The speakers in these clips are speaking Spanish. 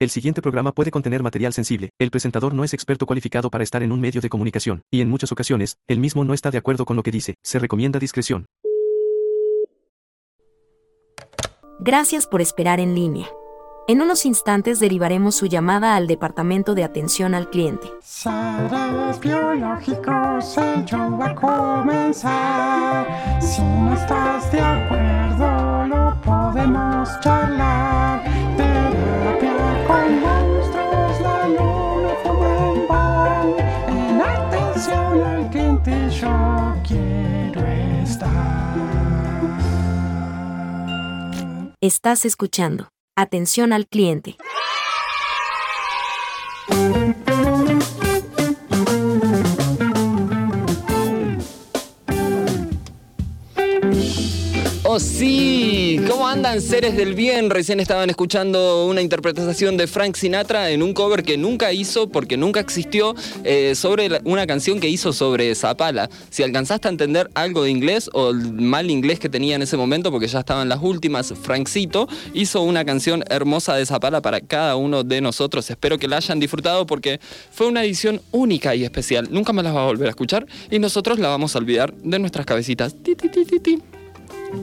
El siguiente programa puede contener material sensible. El presentador no es experto cualificado para estar en un medio de comunicación, y en muchas ocasiones, él mismo no está de acuerdo con lo que dice. Se recomienda discreción. Gracias por esperar en línea. En unos instantes derivaremos su llamada al Departamento de Atención al Cliente. Seres biológicos, el show va a comenzar. Si no estás de acuerdo, lo podemos charlar. Estás escuchando. Atención al cliente. Oh sí, ¿cómo andan seres del bien? Recién estaban escuchando una interpretación de Frank Sinatra en un cover que nunca hizo porque nunca existió eh, sobre una canción que hizo sobre Zapala. Si alcanzaste a entender algo de inglés o el mal inglés que tenía en ese momento porque ya estaban las últimas, Frankcito hizo una canción hermosa de Zapala para cada uno de nosotros. Espero que la hayan disfrutado porque fue una edición única y especial. Nunca más las va a volver a escuchar y nosotros la vamos a olvidar de nuestras cabecitas. Ti, ti, ti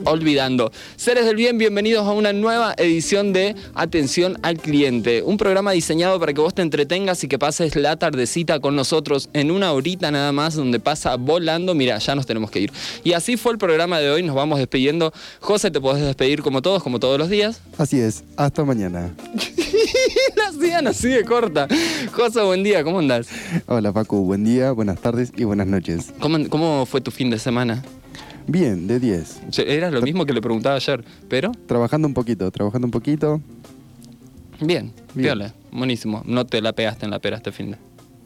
olvidando. Seres del bien, bienvenidos a una nueva edición de Atención al Cliente, un programa diseñado para que vos te entretengas y que pases la tardecita con nosotros en una horita nada más donde pasa volando. Mira, ya nos tenemos que ir. Y así fue el programa de hoy, nos vamos despidiendo. José, te podés despedir como todos, como todos los días. Así es, hasta mañana. La hacían así de corta. José, buen día, ¿cómo andás? Hola Paco, buen día, buenas tardes y buenas noches. ¿Cómo, cómo fue tu fin de semana? Bien, de 10. Era lo mismo que le preguntaba ayer, pero Trabajando un poquito, trabajando un poquito. bien, Bien. viola, buenísimo. No te la pegaste en la pera este fin de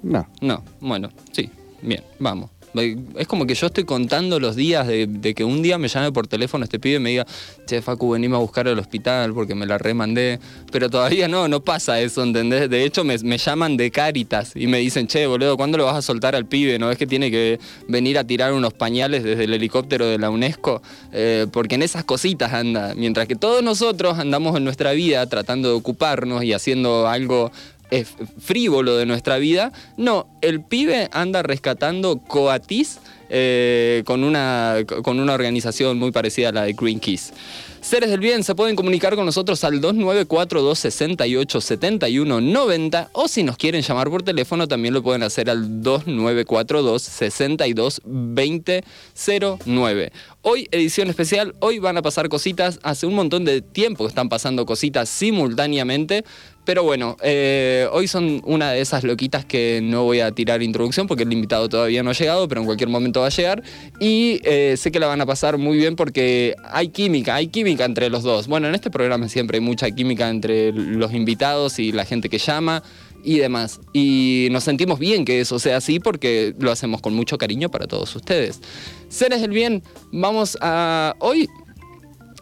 No, No, bueno, sí, bien, vamos. Es como que yo estoy contando los días de, de que un día me llame por teléfono este pibe y me diga, che, Facu, venime a buscar al hospital porque me la remandé. Pero todavía no, no pasa eso, ¿entendés? De hecho, me, me llaman de Cáritas y me dicen, che, boludo, ¿cuándo lo vas a soltar al pibe? ¿No es que tiene que venir a tirar unos pañales desde el helicóptero de la UNESCO? Eh, porque en esas cositas anda. Mientras que todos nosotros andamos en nuestra vida tratando de ocuparnos y haciendo algo eh, frívolo de nuestra vida. No, el pibe anda rescatando Coatis eh, con, una, con una organización muy parecida a la de Green Keys. Seres del bien se pueden comunicar con nosotros al 2942-687190 o si nos quieren llamar por teléfono también lo pueden hacer al 2942-622009. Hoy edición especial, hoy van a pasar cositas, hace un montón de tiempo que están pasando cositas simultáneamente, pero bueno, eh, hoy son una de esas loquitas que no voy a tirar introducción porque el invitado todavía no ha llegado, pero en cualquier momento va a llegar. Y eh, sé que la van a pasar muy bien porque hay química, hay química entre los dos. Bueno, en este programa siempre hay mucha química entre los invitados y la gente que llama y demás. Y nos sentimos bien que eso sea así porque lo hacemos con mucho cariño para todos ustedes. Seres del bien, vamos a... Hoy...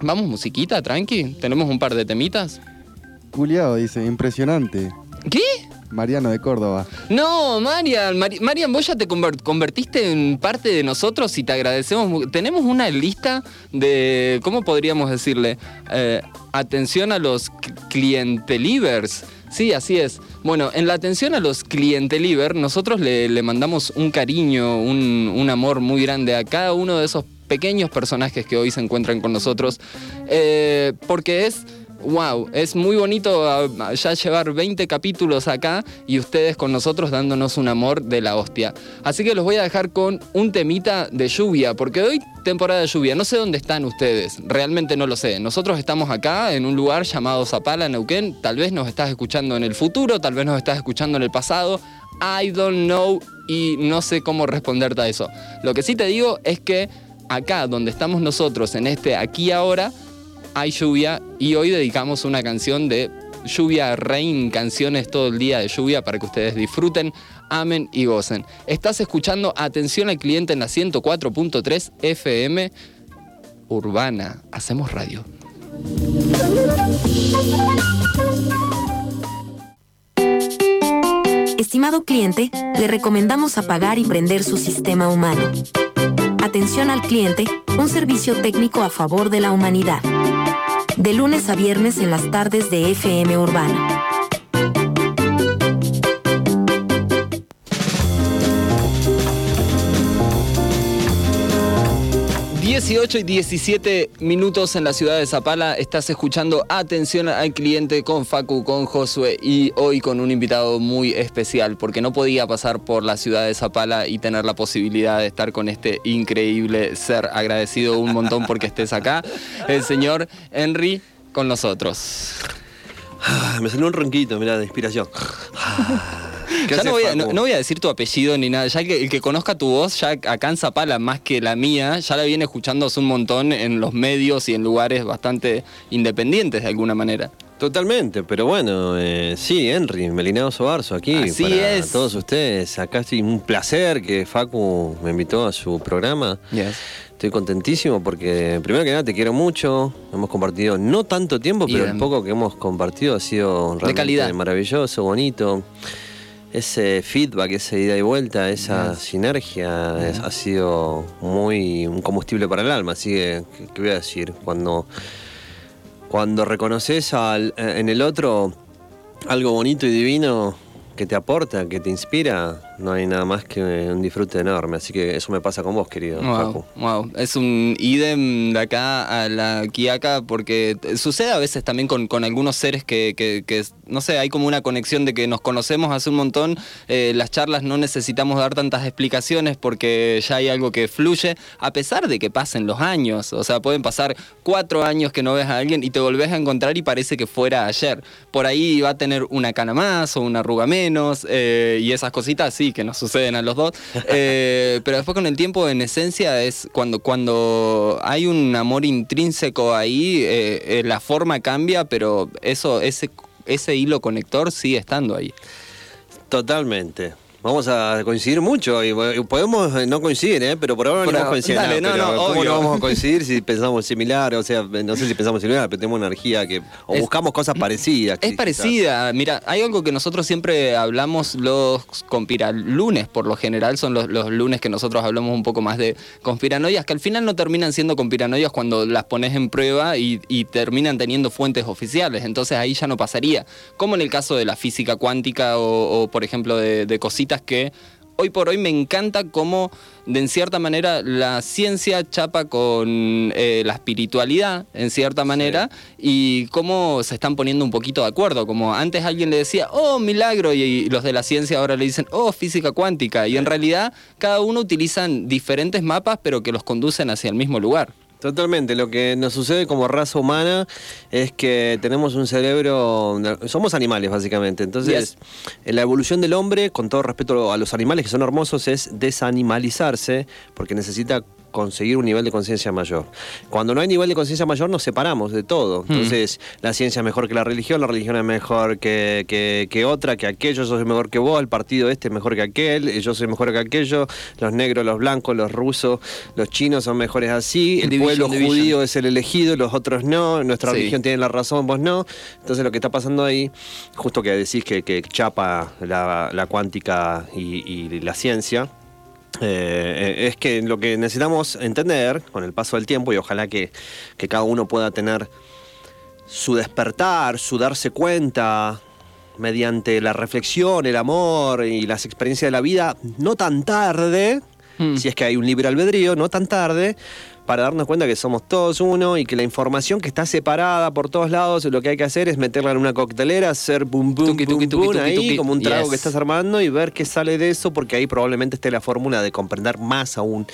Vamos musiquita, tranqui. Tenemos un par de temitas. Culiao dice, impresionante. ¿Qué? Mariano de Córdoba. No, Marian, Mari- Marian, vos ya te conver- convertiste en parte de nosotros y te agradecemos. Tenemos una lista de, ¿cómo podríamos decirle? Eh, atención a los cl- clientelivers. Sí, así es. Bueno, en la atención a los clienteliver, nosotros le, mandamos un cariño, un, un amor muy grande a cada uno de esos pequeños personajes que hoy se encuentran con nosotros. Eh, porque es Wow, es muy bonito ah, ya llevar 20 capítulos acá y ustedes con nosotros dándonos un amor de la hostia. Así que los voy a dejar con un temita de lluvia, porque hoy temporada de lluvia. No sé dónde están ustedes, realmente no lo sé. Nosotros estamos acá en un lugar llamado Zapala, Neuquén. Tal vez nos estás escuchando en el futuro, tal vez nos estás escuchando en el pasado. I don't know y no sé cómo responderte a eso. Lo que sí te digo es que acá donde estamos nosotros, en este aquí ahora, hay lluvia y hoy dedicamos una canción de lluvia, rain, canciones todo el día de lluvia para que ustedes disfruten, amen y gocen. Estás escuchando Atención al Cliente en la 104.3 FM Urbana. Hacemos radio. Estimado cliente, le recomendamos apagar y prender su sistema humano. Atención al cliente, un servicio técnico a favor de la humanidad. De lunes a viernes en las tardes de FM Urbana. 18 y 17 minutos en la ciudad de Zapala. Estás escuchando Atención al cliente con Facu, con Josué y hoy con un invitado muy especial porque no podía pasar por la ciudad de Zapala y tener la posibilidad de estar con este increíble ser. Agradecido un montón porque estés acá. El señor Henry con nosotros. Ah, Me salió un ronquito, mirá, de inspiración. ¿Qué Ya no voy, a, no- no voy a decir tu apellido ni nada, ya que el que conozca tu voz, ya acá en Zapala, más que la mía, ya la viene escuchando hace un montón en los medios y en lugares bastante independientes de alguna manera. Totalmente, pero bueno, eh, sí, Henry, Melinado Sobarzo aquí. Así para es. todos ustedes. Acá sí, un placer que Facu me invitó a su programa. Estoy contentísimo porque, primero que nada, te quiero mucho. Hemos compartido no tanto tiempo, pero el poco que hemos compartido ha sido realmente calidad. maravilloso, bonito. Ese feedback, esa ida y vuelta, esa sinergia es- ha sido muy un combustible para el alma. Así que, ¿qué, qué voy a decir? Cuando, cuando reconoces al- eh, en el otro algo bonito y divino que te aporta, que te inspira, no hay nada más que un disfrute enorme. Así que eso me pasa con vos, querido Facu. Wow, wow. Es un idem de acá a la Quiaca porque sucede a veces también con, con algunos seres que, que- que, no sé, hay como una conexión de que nos conocemos hace un montón. eh, las charlas no necesitamos dar tantas explicaciones porque ya hay algo que fluye, a pesar de que pasen los años. O sea, pueden pasar cuatro años que no ves a alguien y te volvés a encontrar y parece que fuera ayer. Por ahí va a tener una cana más o una arruga menos eh, y esas cositas sí que nos suceden a los dos. Eh, pero después con el tiempo, en esencia, es cuando, cuando hay un amor intrínseco ahí, eh, eh, la forma cambia, pero eso, ese, ese hilo conector sigue estando ahí. Totalmente. Vamos a coincidir mucho y podemos eh, no coincidir, ¿eh? pero por ahora no vamos a coincidir. dale, nada, no, pero no, ¿Cómo no vamos a coincidir si pensamos similar? O sea, no sé si pensamos similar, pero tenemos energía que. O Es- buscamos cosas parecidas. Es quizás. parecida. Mira, hay algo que nosotros siempre hablamos los conspiralunes, por lo general, son los, los lunes que nosotros hablamos un poco más de conspiranoias, que al final no terminan siendo conspiranoias cuando las pones en prueba y, y terminan teniendo fuentes oficiales. Entonces ahí ya no pasaría. Como en el caso de la física cuántica o, o, por ejemplo, de, de cositas que hoy por hoy me encanta cómo, de en cierta manera, la ciencia chapa con eh, la espiritualidad, en cierta manera, y cómo se están poniendo un poquito de acuerdo. Como antes alguien le decía, oh, milagro, y, y los de la ciencia ahora le dicen, oh, física cuántica. Y en realidad, cada uno utilizan diferentes mapas, pero que los conducen hacia el mismo lugar. Totalmente, lo que nos sucede como raza humana es que tenemos un cerebro, somos animales básicamente, entonces en la evolución del hombre, con todo respeto a los animales que son hermosos, es desanimalizarse porque necesita conseguir un nivel de conciencia mayor. Cuando no hay nivel de conciencia mayor nos separamos de todo, entonces la ciencia es mejor que la religión, la religión es mejor que, que- que otra, que aquello, yo soy mejor que vos, el partido este es mejor que aquel, yo soy mejor que aquello, los negros, los blancos, los rusos, los chinos son mejores así, el Division, pueblo division. judío es el elegido, los otros no, nuestra Sí. religión tiene la razón, vos no. Entonces lo que está pasando ahí, justo que decís que, que chapa la, la cuántica y, y la ciencia, eh, es que lo que necesitamos entender con el paso del tiempo, y ojalá que, que cada uno pueda tener su despertar, su darse cuenta mediante la reflexión, el amor y las experiencias de la vida, no tan tarde, Mm. si es que hay un libre albedrío, no tan tarde, para darnos cuenta que somos todos uno y que la información que está separada por todos lados, lo que hay que hacer es meterla en una coctelera, hacer boom boom Tuki, boom, tuki, tuki, boom, tuki, ahí como un trago Yes. que estás armando y ver qué sale de eso, porque ahí probablemente esté la fórmula de comprender más aún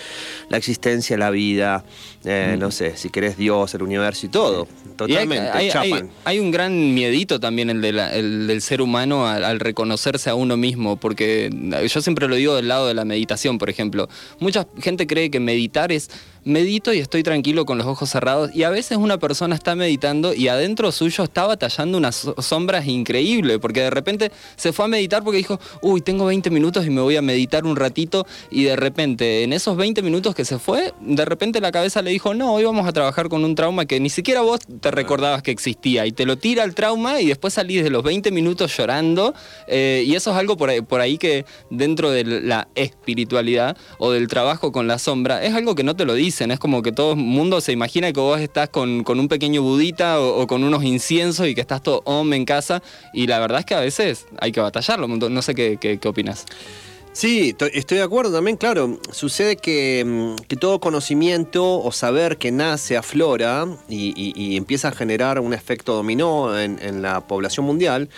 la existencia, la vida, eh, no sé, si querés Dios, el universo y todo. Mm. Y hay- Totalmente, hay, hay- chapan. hay un gran miedito también el, de la- el del ser humano al, al reconocerse a uno mismo, porque yo siempre lo digo del lado de la meditación, por ejemplo. Mucha gente cree que meditar es medito y estoy tranquilo con los ojos cerrados, y a veces una persona está meditando y adentro suyo está batallando unas so- sombras increíbles, porque de repente se fue a meditar porque dijo, uy, tengo 20 minutos y me voy a meditar un ratito, y de repente en esos 20 minutos que se fue, de repente la cabeza le dijo, no, hoy vamos a trabajar con un trauma que ni siquiera vos te recordabas que existía, y te lo tira el trauma y después salís de los 20 minutos llorando, eh, y eso es algo por ahí, por ahí que dentro de la espiritualidad o del trabajo con la sombra, es algo que no te lo dicen, es como que todo el mundo se imagina que vos estás con, con un pequeño budita o, o con unos inciensos y que estás todo om en casa, y la verdad es que a veces hay que batallarlo, no sé qué, qué, qué opinas. Sí, to- estoy de acuerdo también, claro. Sucede que, mm, que todo conocimiento o saber que nace aflora y, y- y empieza a generar un efecto dominó en, en la población mundial.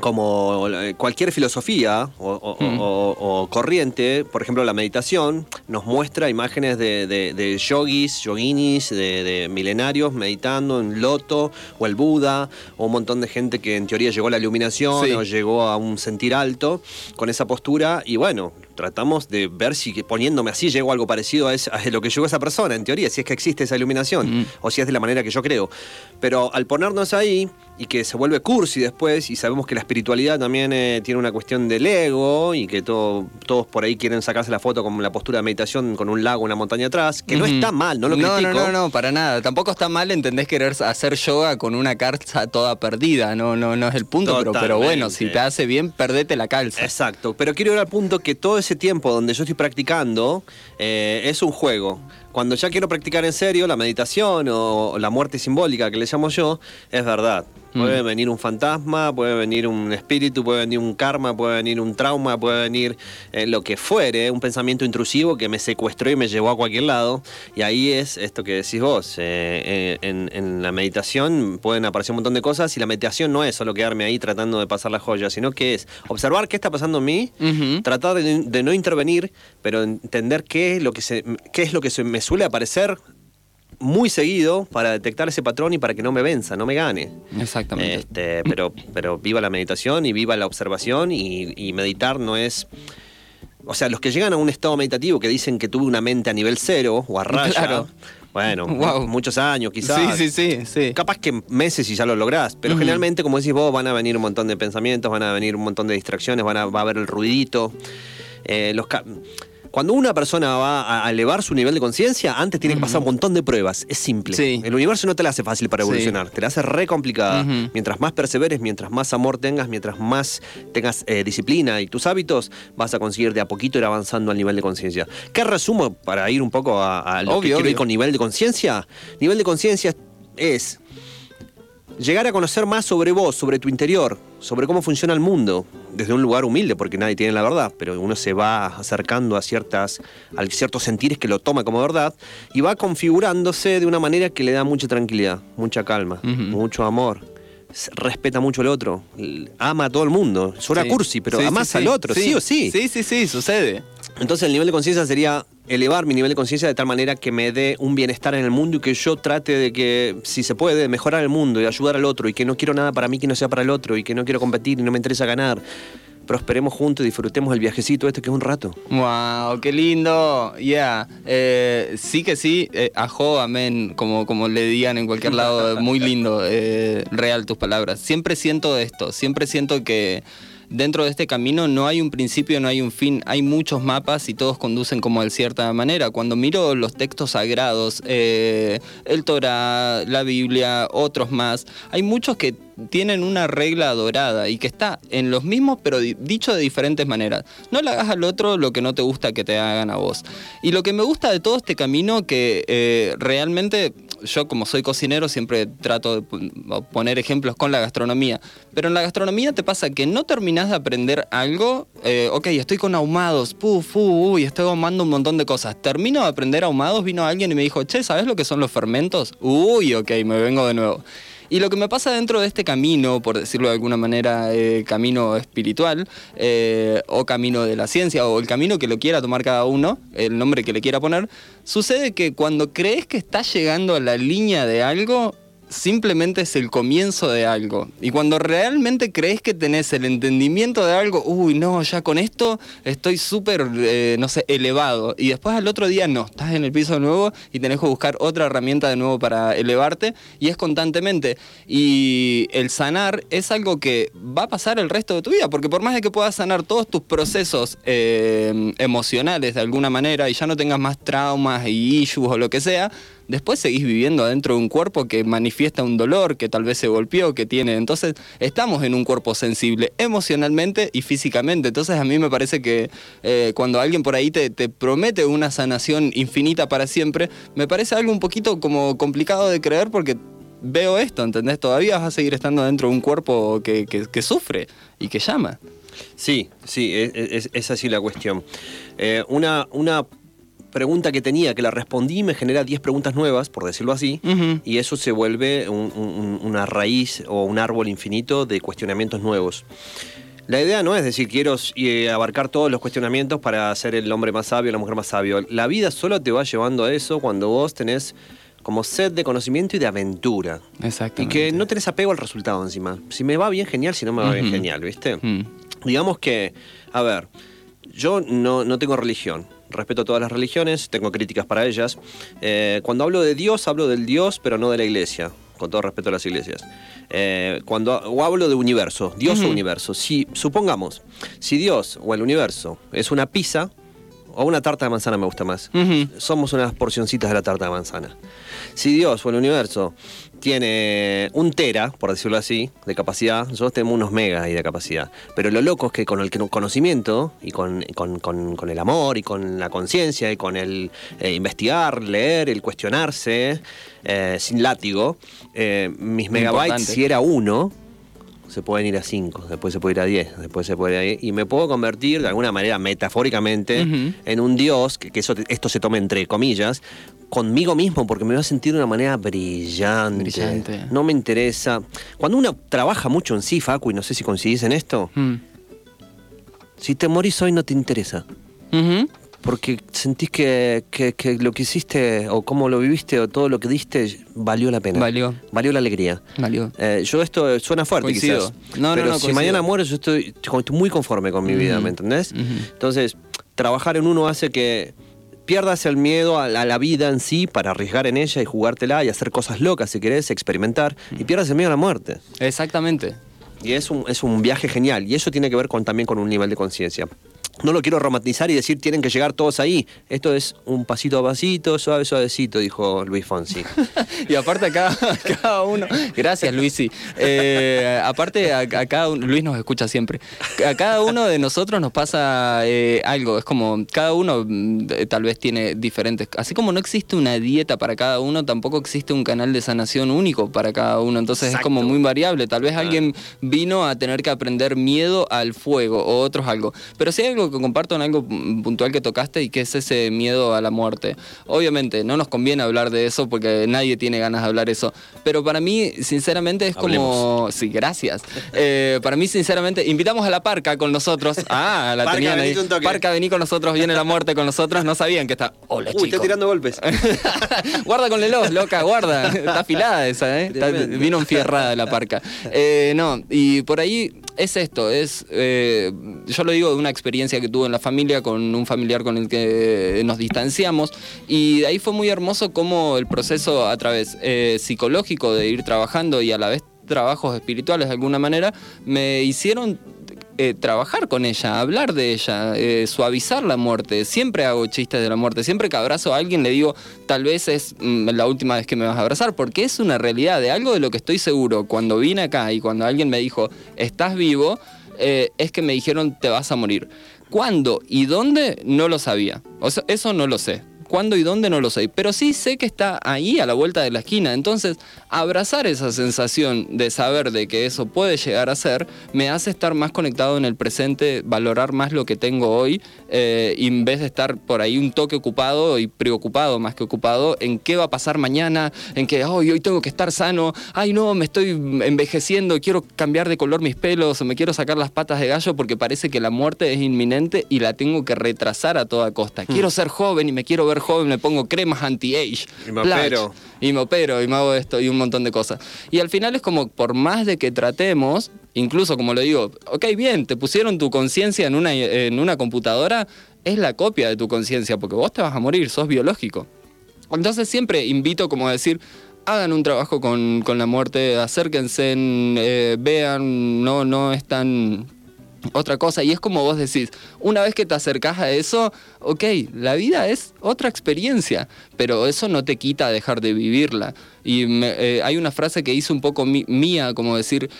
Como eh, cualquier filosofía o, o- Mm. o- o corriente, por ejemplo la meditación, nos muestra imágenes de, de- de yogis, yoginis, de, de milenarios meditando en Loto o el Buda, o un montón de gente que en teoría llegó a la iluminación Sí. o llegó a un sentir alto con esa postura y bueno, tratamos de ver si poniéndome así llego a algo parecido a, a lo que llegó esa persona, en teoría, si es que existe esa iluminación Mm. o si es de la manera que yo creo. Pero al ponernos ahí y que se vuelve cursi después y sabemos que la espiritualidad también eh, tiene una cuestión del ego y que todo, todos por ahí quieren sacarse la foto con la postura de meditación con un lago, una montaña atrás, que no está mal, no lo no, critico. No, no, no, para nada. Tampoco está mal, entendés querer hacer yoga con una calza toda perdida. No, no, no es el punto, pero, pero bueno, si te hace bien, perdete la calza. Exacto, pero quiero ir al punto que todo ese tiempo donde yo estoy practicando eh, es un juego. Cuando ya quiero practicar en serio la meditación o la muerte simbólica que le llamo yo, es verdad. Puede Mm. venir un fantasma, puede venir un espíritu, puede venir un karma, puede venir un trauma, puede venir eh, lo que fuere, un pensamiento intrusivo que me secuestró y me llevó a cualquier lado. Y ahí es esto que decís vos. eh, eh, en, en la meditación pueden aparecer un montón de cosas y la meditación no es solo quedarme ahí tratando de pasar la joya, sino que es observar qué está pasando en mí, tratar de, de no intervenir, pero entender qué es lo que se, qué es lo que se me suele aparecer muy seguido para detectar ese patrón y para que no me venza, no me gane. Exactamente. Este, pero, pero viva la meditación y viva la observación y, y meditar no es... O sea, los que llegan a un estado meditativo que dicen que tuve una mente a nivel cero o a raya, Claro. bueno, Wow. muchos años quizás. Sí, sí, sí, sí. Capaz que meses y ya lo lográs, pero generalmente, como decís vos, van a venir un montón de pensamientos, van a venir un montón de distracciones, van a, va a haber el ruidito. Eh, los Cuando una persona va a elevar su nivel de conciencia, antes tiene que pasar un montón de pruebas. Es simple. Sí. El universo no te la hace fácil para Sí. evolucionar, te la hace re complicada. Mientras más perseveres, mientras más amor tengas, mientras más tengas eh, disciplina y tus hábitos, vas a conseguir de a poquito ir avanzando al nivel de conciencia. ¿Qué resumo para ir un poco a, a lo que Obvio, quiero ir con nivel de conciencia? Nivel de conciencia es llegar a conocer más sobre vos, sobre tu interior, sobre cómo funciona el mundo, desde un lugar humilde, porque nadie tiene la verdad, pero uno se va acercando a ciertas, a ciertos sentires que lo toma como verdad y va configurándose de una manera que le da mucha tranquilidad, mucha calma, mucho amor. Respeta mucho al otro, ama a todo el mundo. Suena Sí. cursi, pero Sí, sí, amas sí. al otro, sí. o sí. Sí, sí, sí, sucede. Entonces el nivel de conciencia sería elevar mi nivel de conciencia de tal manera que me dé un bienestar en el mundo y que yo trate de que, si se puede, mejorar el mundo y ayudar al otro y que no quiero nada para mí que no sea para el otro y que no quiero competir y no me interesa ganar. Prosperemos juntos disfrutemos el viajecito este que es un rato. Wow, qué lindo. Yeah. Eh, sí que sí. Eh, ajo, amén. Como, como le digan en cualquier lado. Muy lindo. eh, real tus palabras. Siempre siento esto. Siempre siento que dentro de este camino no hay un principio, no hay un fin. Hay muchos mapas y todos conducen como de cierta manera. Cuando miro los textos sagrados, eh, el Torah, la Biblia, otros más, hay muchos que tienen una regla dorada y que está en los mismos pero di- dicho de diferentes maneras. No le hagas al otro lo que no te gusta que te hagan a vos. Y lo que me gusta de todo este camino que eh, realmente yo como soy cocinero siempre trato de pon- poner ejemplos con la gastronomía, pero en la gastronomía te pasa que no terminás de aprender algo, eh, ok, estoy con ahumados, puf, uy, estoy ahumando un montón de cosas. Termino de aprender ahumados, vino alguien y me dijo, che, ¿sabes lo que son los fermentos? Uy, ok, me vengo de nuevo. Y lo que me pasa dentro de este camino, por decirlo de alguna manera, eh, camino espiritual, eh, o camino de la ciencia, o el camino que lo quiera tomar cada uno, el nombre que le quiera poner, sucede que cuando crees que estás llegando a la línea de algo, simplemente es el comienzo de algo. Y cuando realmente crees que tenés el entendimiento de algo, uy, no, ya con esto estoy súper, eh, no sé, elevado. Y después al otro día no, estás en el piso nuevo y tenés que buscar otra herramienta de nuevo para elevarte. Y es constantemente. Y el sanar es algo que va a pasar el resto de tu vida, porque por más de que puedas sanar todos tus procesos eh, emocionales de alguna manera y ya no tengas más traumas y issues o lo que sea, después seguís viviendo adentro de un cuerpo que manifiesta un dolor, que tal vez se golpeó, que tiene. Entonces, estamos en un cuerpo sensible emocionalmente y físicamente. Entonces, a mí me parece que eh, cuando alguien por ahí te, te promete una sanación infinita para siempre, me parece algo un poquito como complicado de creer porque veo esto, ¿entendés? Todavía vas a seguir estando dentro de un cuerpo que, que- sufre y que llama. Sí, sí, es, es- es así la cuestión. Eh, una, una pregunta que tenía, que la respondí, me genera 10 preguntas nuevas, por decirlo así, y eso se vuelve un- un- una raíz o un árbol infinito de cuestionamientos nuevos. La idea no es decir, quiero eh, abarcar todos los cuestionamientos para ser el hombre más sabio, la mujer más sabio. La vida solo te va llevando a eso cuando vos tenés como sed de conocimiento y de aventura. Y Exactamente. que no tenés apego al resultado encima. Si me va bien, genial. Si no me va bien, genial, ¿viste? Mm. Digamos que, a ver, yo no, no tengo religión. Respeto todas las religiones, tengo críticas para ellas. Eh, cuando hablo de Dios, hablo del Dios, pero no de la iglesia. Con todo respeto a las iglesias. Eh, cuando o hablo de universo, Dios o universo. Si, supongamos, si Dios o el universo es una pizza, o una tarta de manzana me gusta más. Somos unas porcioncitas de la tarta de manzana. Si Dios o el universo tiene un tera, por decirlo así, de capacidad, nosotros tenemos unos megas ahí de capacidad. Pero lo loco es que con el conocimiento y con, con- con- con el amor y con la conciencia y con el eh, investigar, leer, el cuestionarse, eh, sin látigo, eh, mis megabytes, Importante. si era uno, se pueden ir a 5, después se puede ir a 10, después se puede ir a 10, y me puedo convertir de alguna manera metafóricamente en un dios, que, que eso, esto se tome entre comillas, conmigo mismo, porque me voy a sentir de una manera brillante. Brillante. No me interesa. Cuando uno trabaja mucho en sí, Facu, y no sé si coincidís en esto, Mm. si te morís hoy no te interesa. Porque sentís que, que- que lo que hiciste, o cómo lo viviste, o todo lo que diste, valió la pena. Valió. Valió la alegría. Valió. Eh, yo esto suena fuerte Coincido. quizás. No, no, pero no, si coincido. mañana muero yo estoy, estoy muy conforme con mi vida, ¿me entendés? Entonces, trabajar en uno hace que pierdas el miedo a la, a la vida en sí para arriesgar en ella y jugártela y hacer cosas locas si querés, experimentar, y pierdas el miedo a la muerte. Exactamente. Y es un, es un viaje genial, y eso tiene que ver con, también con un nivel de conciencia. No lo quiero romantizar y decir tienen que llegar todos ahí. Esto es un pasito a pasito, suave, suavecito, dijo Luis Fonsi. Y aparte a cada, cada uno, gracias Luisi, Eh, aparte a, a cada uno, Luis nos escucha siempre, a cada uno de nosotros nos pasa eh, algo, es como cada uno mm, eh, tal vez tiene diferentes, así como no existe una dieta para cada uno, tampoco existe un canal de sanación único para cada uno, entonces es como muy variable, tal vez alguien vino a tener que aprender miedo al fuego o otros algo, pero si hay algo que comparto en algo puntual que tocaste y que es ese miedo a la muerte. Obviamente, no nos conviene hablar de eso porque nadie tiene ganas de hablar eso. Pero para mí, sinceramente, es como. Sí, gracias. Eh, para mí, sinceramente, invitamos a la parca con nosotros. Ah, la Parca, tenían ahí. Parca, vení con nosotros, viene la muerte con nosotros. No sabían que está. Hola, Uy, está tirando golpes. guarda con Lelos, loca, guarda. Está afilada esa, ¿eh? Está- vino enfierrada la parca. Eh, no, y por ahí es esto, es, eh, yo lo digo de una experiencia que tuve en la familia con un familiar con el que nos distanciamos y de ahí fue muy hermoso como el proceso a través eh, psicológico de ir trabajando y a la vez trabajos espirituales de alguna manera me hicieron eh, trabajar con ella, hablar de ella, eh, suavizar la muerte. Siempre hago chistes de la muerte. Siempre que abrazo a alguien le digo, tal vez es mm, la última vez que me vas a abrazar, porque es una realidad de algo de lo que estoy seguro. Cuando vine acá y cuando alguien me dijo, estás vivo, eh, es que me dijeron, te vas a morir. ¿Cuándo y dónde? No lo sabía. Eso no lo sé. ¿Cuándo y dónde? No lo sé. Pero sí sé que está ahí a la vuelta de la esquina. Entonces, abrazar esa sensación de saber de que eso puede llegar a ser, me hace estar más conectado en el presente, valorar más lo que tengo hoy, eh, y en vez de estar por ahí un toque ocupado y preocupado más que ocupado en qué va a pasar mañana, en que "Ay, hoy tengo que estar sano, ay no, me estoy envejeciendo, quiero cambiar de color mis pelos o me quiero sacar las patas de gallo porque parece que la muerte es inminente y la tengo que retrasar a toda costa. Hmm. Quiero ser joven y me quiero ver joven, me pongo cremas anti-age. Y me opero. Y me opero y me hago esto y un montón de cosas. Y al final es como, por más de que tratemos, incluso como lo digo, ok, bien, te pusieron tu conciencia en una, en una computadora, es la copia de tu conciencia, porque vos te vas a morir, sos biológico. Entonces siempre invito como a decir, hagan un trabajo con, con la muerte, acérquense, eh, vean, no, no es tan otra cosa. Y es como vos decís, una vez que te acercás a eso, ok, la vida es otra experiencia, pero eso no te quita dejar de vivirla. Y me- eh, hay una frase que hice un poco mía, como decir,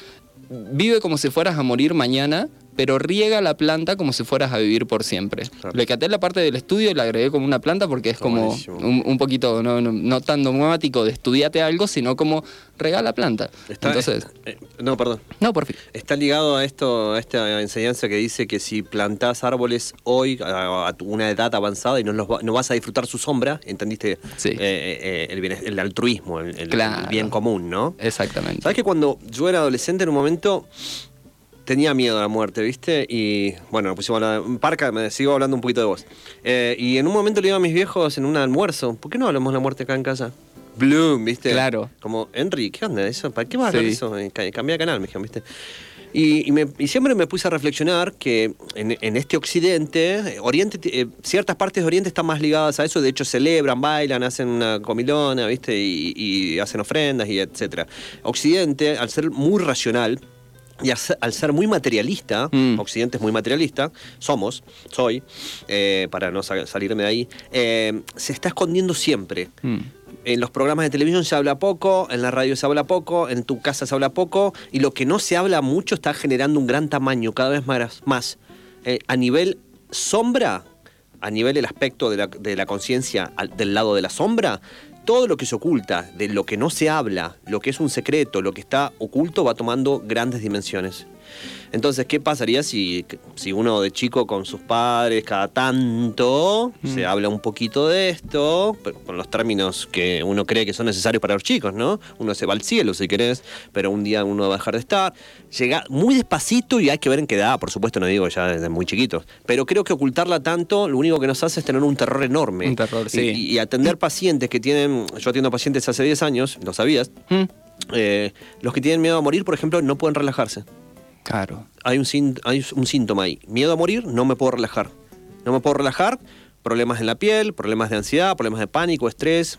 vive como si fueras a morir mañana, pero riega la planta como si fueras a vivir por siempre. Claro. Le caté la parte del estudio y la agregué como una planta porque es Está como un, un poquito, no, no, no tan dogmático de estudiate algo, sino como regala planta. Está- Entonces, eh, no, perdón. no, por fin. Está ligado a esto, a esta enseñanza que dice que si plantás árboles hoy a, una edad avanzada y no, los va- no vas a disfrutar su sombra, entendiste Sí. Eh, eh, el, bien- el altruismo, el, el- Claro. el bien común, ¿no? Exactamente. ¿Sabes que cuando yo era adolescente en un momento tenía miedo a la muerte, ¿viste? Y bueno, nos pusimos a hablar. Parca, me sigo hablando un poquito de vos. Eh, y en un momento le digo a mis viejos en un almuerzo, ¿por qué no hablamos de la muerte acá en casa? Bloom, ¿viste? Claro. Como, Henry, ¿qué onda eso? ¿Para qué vas a Sí. eso? Eh, ca- Cambia de canal, me dijeron, ¿viste? Y, y me- y siempre me puse a reflexionar que en, en este occidente, eh, Oriente, eh, ciertas partes de Oriente están más ligadas a eso, de hecho celebran, bailan, hacen una comilona, ¿viste? Y, y hacen ofrendas y etcétera. Occidente, al ser muy racional, y al ser, muy materialista, Mm. Occidente es muy materialista, somos, soy, eh, para no sa- salirme de ahí, eh, se está escondiendo siempre. Mm. En los programas de televisión se habla poco, en la radio se habla poco, en tu casa se habla poco, y lo que no se habla mucho está generando un gran tamaño, cada vez más. más. Eh, a nivel sombra, a nivel del aspecto de la, de la conciencia del lado de la sombra, todo lo que se oculta, de lo que no se habla, lo que es un secreto, lo que está oculto, va tomando grandes dimensiones. Entonces, ¿qué pasaría si, si uno de chico con sus padres cada tanto se habla un poquito de esto, con los términos que uno cree que son necesarios para los chicos, ¿no? Uno se va al cielo si querés, pero un día uno va a dejar de estar. Llega muy despacito y hay que ver en qué edad, por supuesto, no digo ya desde muy chiquitos. Pero creo que ocultarla tanto, lo único que nos hace es tener un terror enorme. Un terror, sí. Y, y atender pacientes que tienen, yo atiendo pacientes hace 10 años, lo sabías, Mm. eh, los que tienen miedo a morir, por ejemplo, no pueden relajarse Claro. hay un, hay un síntoma ahí. Miedo a morir, no me puedo relajar. No me puedo relajar, problemas en la piel, problemas de ansiedad, problemas de pánico, estrés,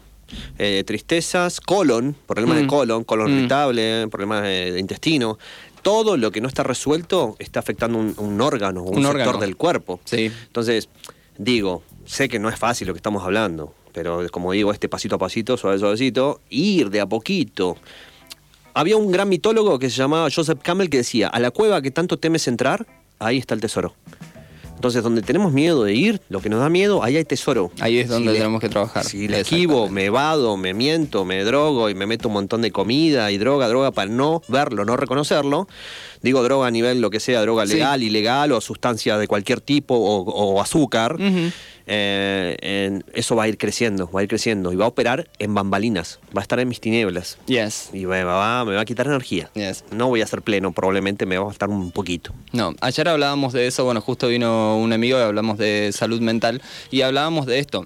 eh, tristezas, colon, problemas Mm. de colon, colon Mm. irritable, problemas de, de intestino. Todo lo que no está resuelto está afectando un, un órgano, un, Un sector órgano. del cuerpo. Sí. Entonces, digo, sé que no es fácil lo que estamos hablando, pero como digo, este pasito a pasito, suave, suavecito, ir de a poquito. Había un gran mitólogo que se llamaba Joseph Campbell que decía, a la cueva que tanto temes entrar, ahí está el tesoro. Entonces, donde tenemos miedo de ir, lo que nos da miedo, ahí hay tesoro. Ahí es donde tenemos que trabajar. Si le esquivo, me evado, me miento, me drogo y me meto un montón de comida y droga, droga para no verlo, no reconocerlo. Digo droga a nivel lo que sea, droga Sí. legal, ilegal o sustancia de cualquier tipo o, o azúcar. Eh, en- eso va a ir creciendo, va a ir creciendo y va a operar en bambalinas, va a estar en mis tinieblas Yes. y me va, me va a quitar energía. Yes. No voy a ser pleno, probablemente me va a faltar un poquito. No, ayer hablábamos de eso, bueno, justo vino un amigo y hablamos de salud mental y hablábamos de esto.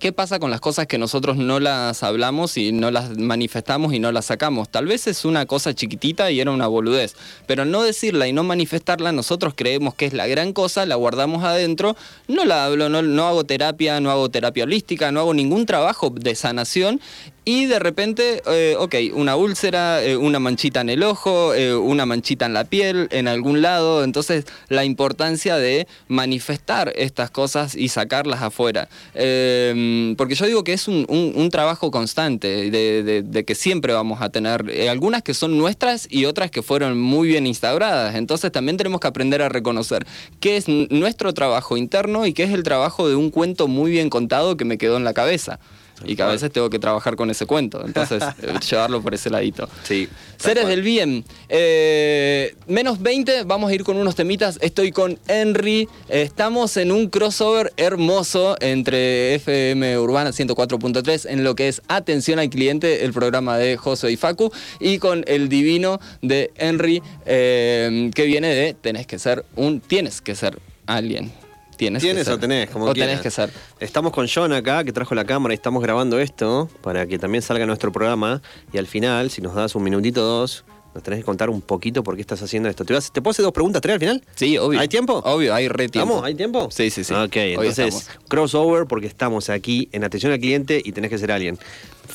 ¿Qué pasa con las cosas que nosotros no las hablamos y no las manifestamos y no las sacamos? Tal vez es una cosa chiquitita y era una boludez, pero no decirla y no manifestarla, nosotros creemos que es la gran cosa, la guardamos adentro, no la hablo, no, no hago terapia, no hago terapia holística, no hago ningún trabajo de sanación y de repente, eh, ok, una úlcera, eh, una manchita en el ojo, eh, una manchita en la piel, en algún lado. Entonces, la importancia de manifestar estas cosas y sacarlas afuera. Eh, porque yo digo que es un, trabajo constante, de, de- que siempre vamos a tener algunas que son nuestras y otras que fueron muy bien instauradas. Entonces, también tenemos que aprender a reconocer qué es nuestro trabajo interno y qué es el trabajo de un cuento muy bien contado que me quedó en la cabeza. Y que a veces tengo que trabajar con ese cuento. Entonces, eh, llevarlo por ese ladito. Sí. Seres del bien. Eh, menos 20, vamos a ir con unos temitas. Estoy con Henry. Estamos en un crossover hermoso entre FM Urbana 104.3 en lo que es Atención al Cliente, el programa de José y Facu, y con el divino de Henry, eh, que viene de tenés que ser un, tienes que ser alguien. Tienes, ¿Tienes que o ser. tenés? Como o tenés que ser. Estamos con John acá, que trajo la cámara y estamos grabando esto para que también salga nuestro programa. Y al final, si nos das un minutito o dos, nos tenés que contar un poquito por qué estás haciendo esto. ¿Te, vas- ¿te puedo hacer dos preguntas, tres al final? Sí, obvio. ¿Hay tiempo? Obvio, hay re tiempo. ¿Hay tiempo? Sí, sí, sí. Ok, Hoy entonces, estamos. crossover porque estamos aquí en atención al cliente y tenés que ser alguien.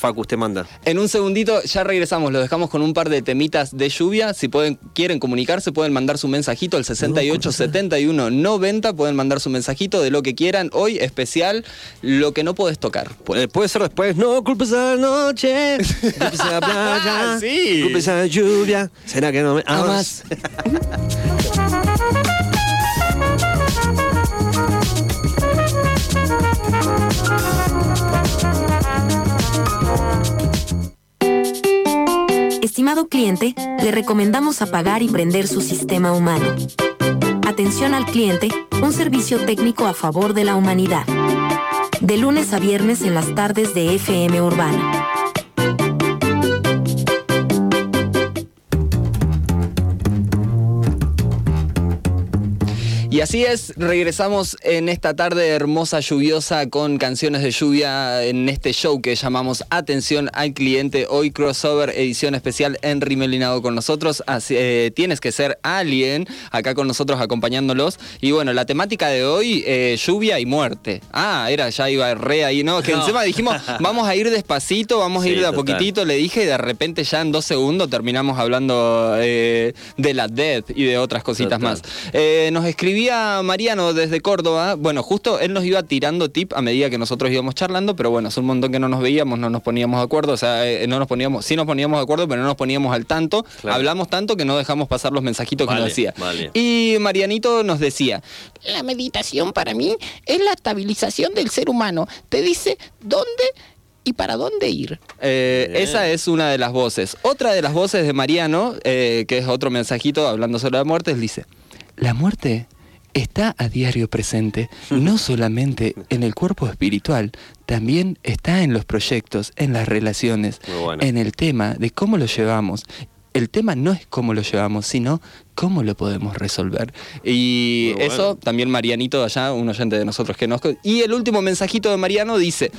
Facu, usted manda. En un segundito ya regresamos, lo dejamos con un par de temitas de lluvia. Si pueden, quieren comunicarse, pueden mandar su mensajito al 68 71 90. Pueden mandar su mensajito de lo que quieran. Hoy especial, lo que no puedes tocar. Puede, puede ser después. No culpes a la noche, culpes a la playa, Sí. culpes a la lluvia. ¿Será que no me amas? Thank cliente, le recomendamos apagar y prender su sistema humano. Atención al cliente, un servicio técnico a favor de la humanidad. De lunes a viernes en las tardes de FM Urbana. Y así es, regresamos en esta tarde hermosa, lluviosa, con canciones de lluvia en este show que llamamos Atención al Cliente. Hoy crossover, edición especial, Henry Melinado con nosotros. Así, eh, tienes que ser alguien acá con nosotros acompañándolos. Y bueno, la temática de hoy, eh, lluvia y muerte. Ah, era, ya iba re ahí, ¿no? Que No. encima dijimos, vamos a ir despacito, vamos a ir de a total. poquitito, le dije, y de repente ya en dos segundos terminamos hablando eh, de la Death y de otras cositas Total. más. Eh, nos escribía Mariano desde Córdoba. Bueno, justo él nos iba tirando tip a medida que nosotros íbamos charlando, pero bueno, es un montón que no nos veíamos, no nos poníamos de acuerdo. O sea, eh, no nos poníamos, sí nos poníamos de acuerdo, pero no nos poníamos al tanto. Claro. Hablamos tanto que no dejamos pasar los mensajitos que nos decía. vale. Y Marianito nos decía, La meditación para mí es la estabilización del ser humano. Te dice dónde y para dónde ir. Eh, esa es una de las voces. Otra de las voces de Mariano, eh, que es otro mensajito hablando sobre la muerte, él dice, la muerte está a diario presente, no solamente en el cuerpo espiritual, también está en los proyectos, en las relaciones, bueno. en el tema de cómo lo llevamos. El tema no es cómo lo llevamos, sino cómo lo podemos resolver. Y bueno. eso también Marianito de allá, un oyente de nosotros que nos... Y el último mensajito de Mariano dice,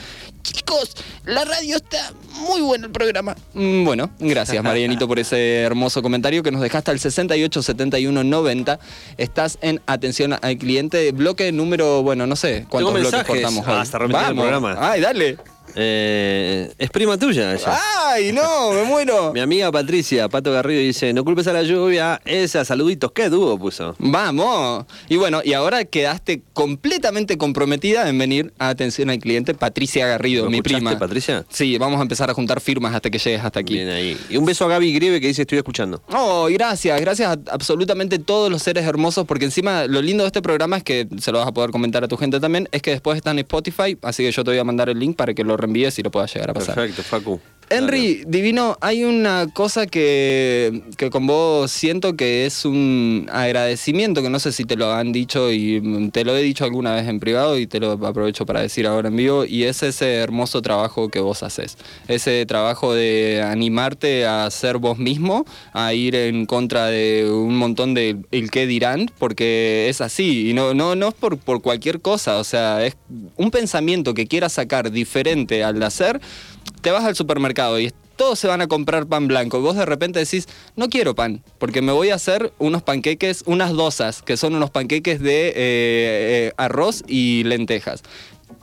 Chicos, la radio está muy bueno el programa. Mm, Bueno, gracias Marianito por ese hermoso comentario que nos dejaste al 68 71 90. Estás en atención al cliente, bloque número, bueno, no sé cuántos bloques cortamos Ah, hoy. hasta repetir el programa. Ay, dale. Eh, es prima tuya ella. Ay, no, me muero. Mi amiga Patricia, Pato Garrido, dice, no culpes a la lluvia, esa, saluditos, qué dúo puso. Vamos. Y bueno, y ahora quedaste completamente comprometida en venir a atención al cliente, Patricia Garrido, ¿Lo mi prima. Patricia? Sí, vamos a empezar a juntar firmas hasta que llegues hasta aquí. Bien ahí. Y un beso a Gaby Grieve que dice, estoy escuchando. Oh, gracias, gracias a absolutamente todos los seres hermosos, porque encima lo lindo de este programa es que se lo vas a poder comentar a tu gente también, es que después está en Spotify, así que yo te voy a mandar el link para que lo reenvíes y lo puedas llegar a pasar. Perfecto, Facu. Henry, divino, hay una cosa que, que con vos siento que es un agradecimiento, que no sé si te lo han dicho y te lo he dicho alguna vez en privado y te lo aprovecho para decir ahora en vivo, y es ese hermoso trabajo que vos haces. Ese trabajo de animarte a ser vos mismo, a ir en contra de un montón de el qué dirán, porque es así, y no, no, no es por, por cualquier cosa, o sea, es un pensamiento que quieras sacar diferente al hacer te vas al supermercado y todos se van a comprar pan blanco. Vos de repente decís, no quiero pan, porque me voy a hacer unos panqueques, unas dosas, que son unos panqueques de eh, eh, arroz y lentejas.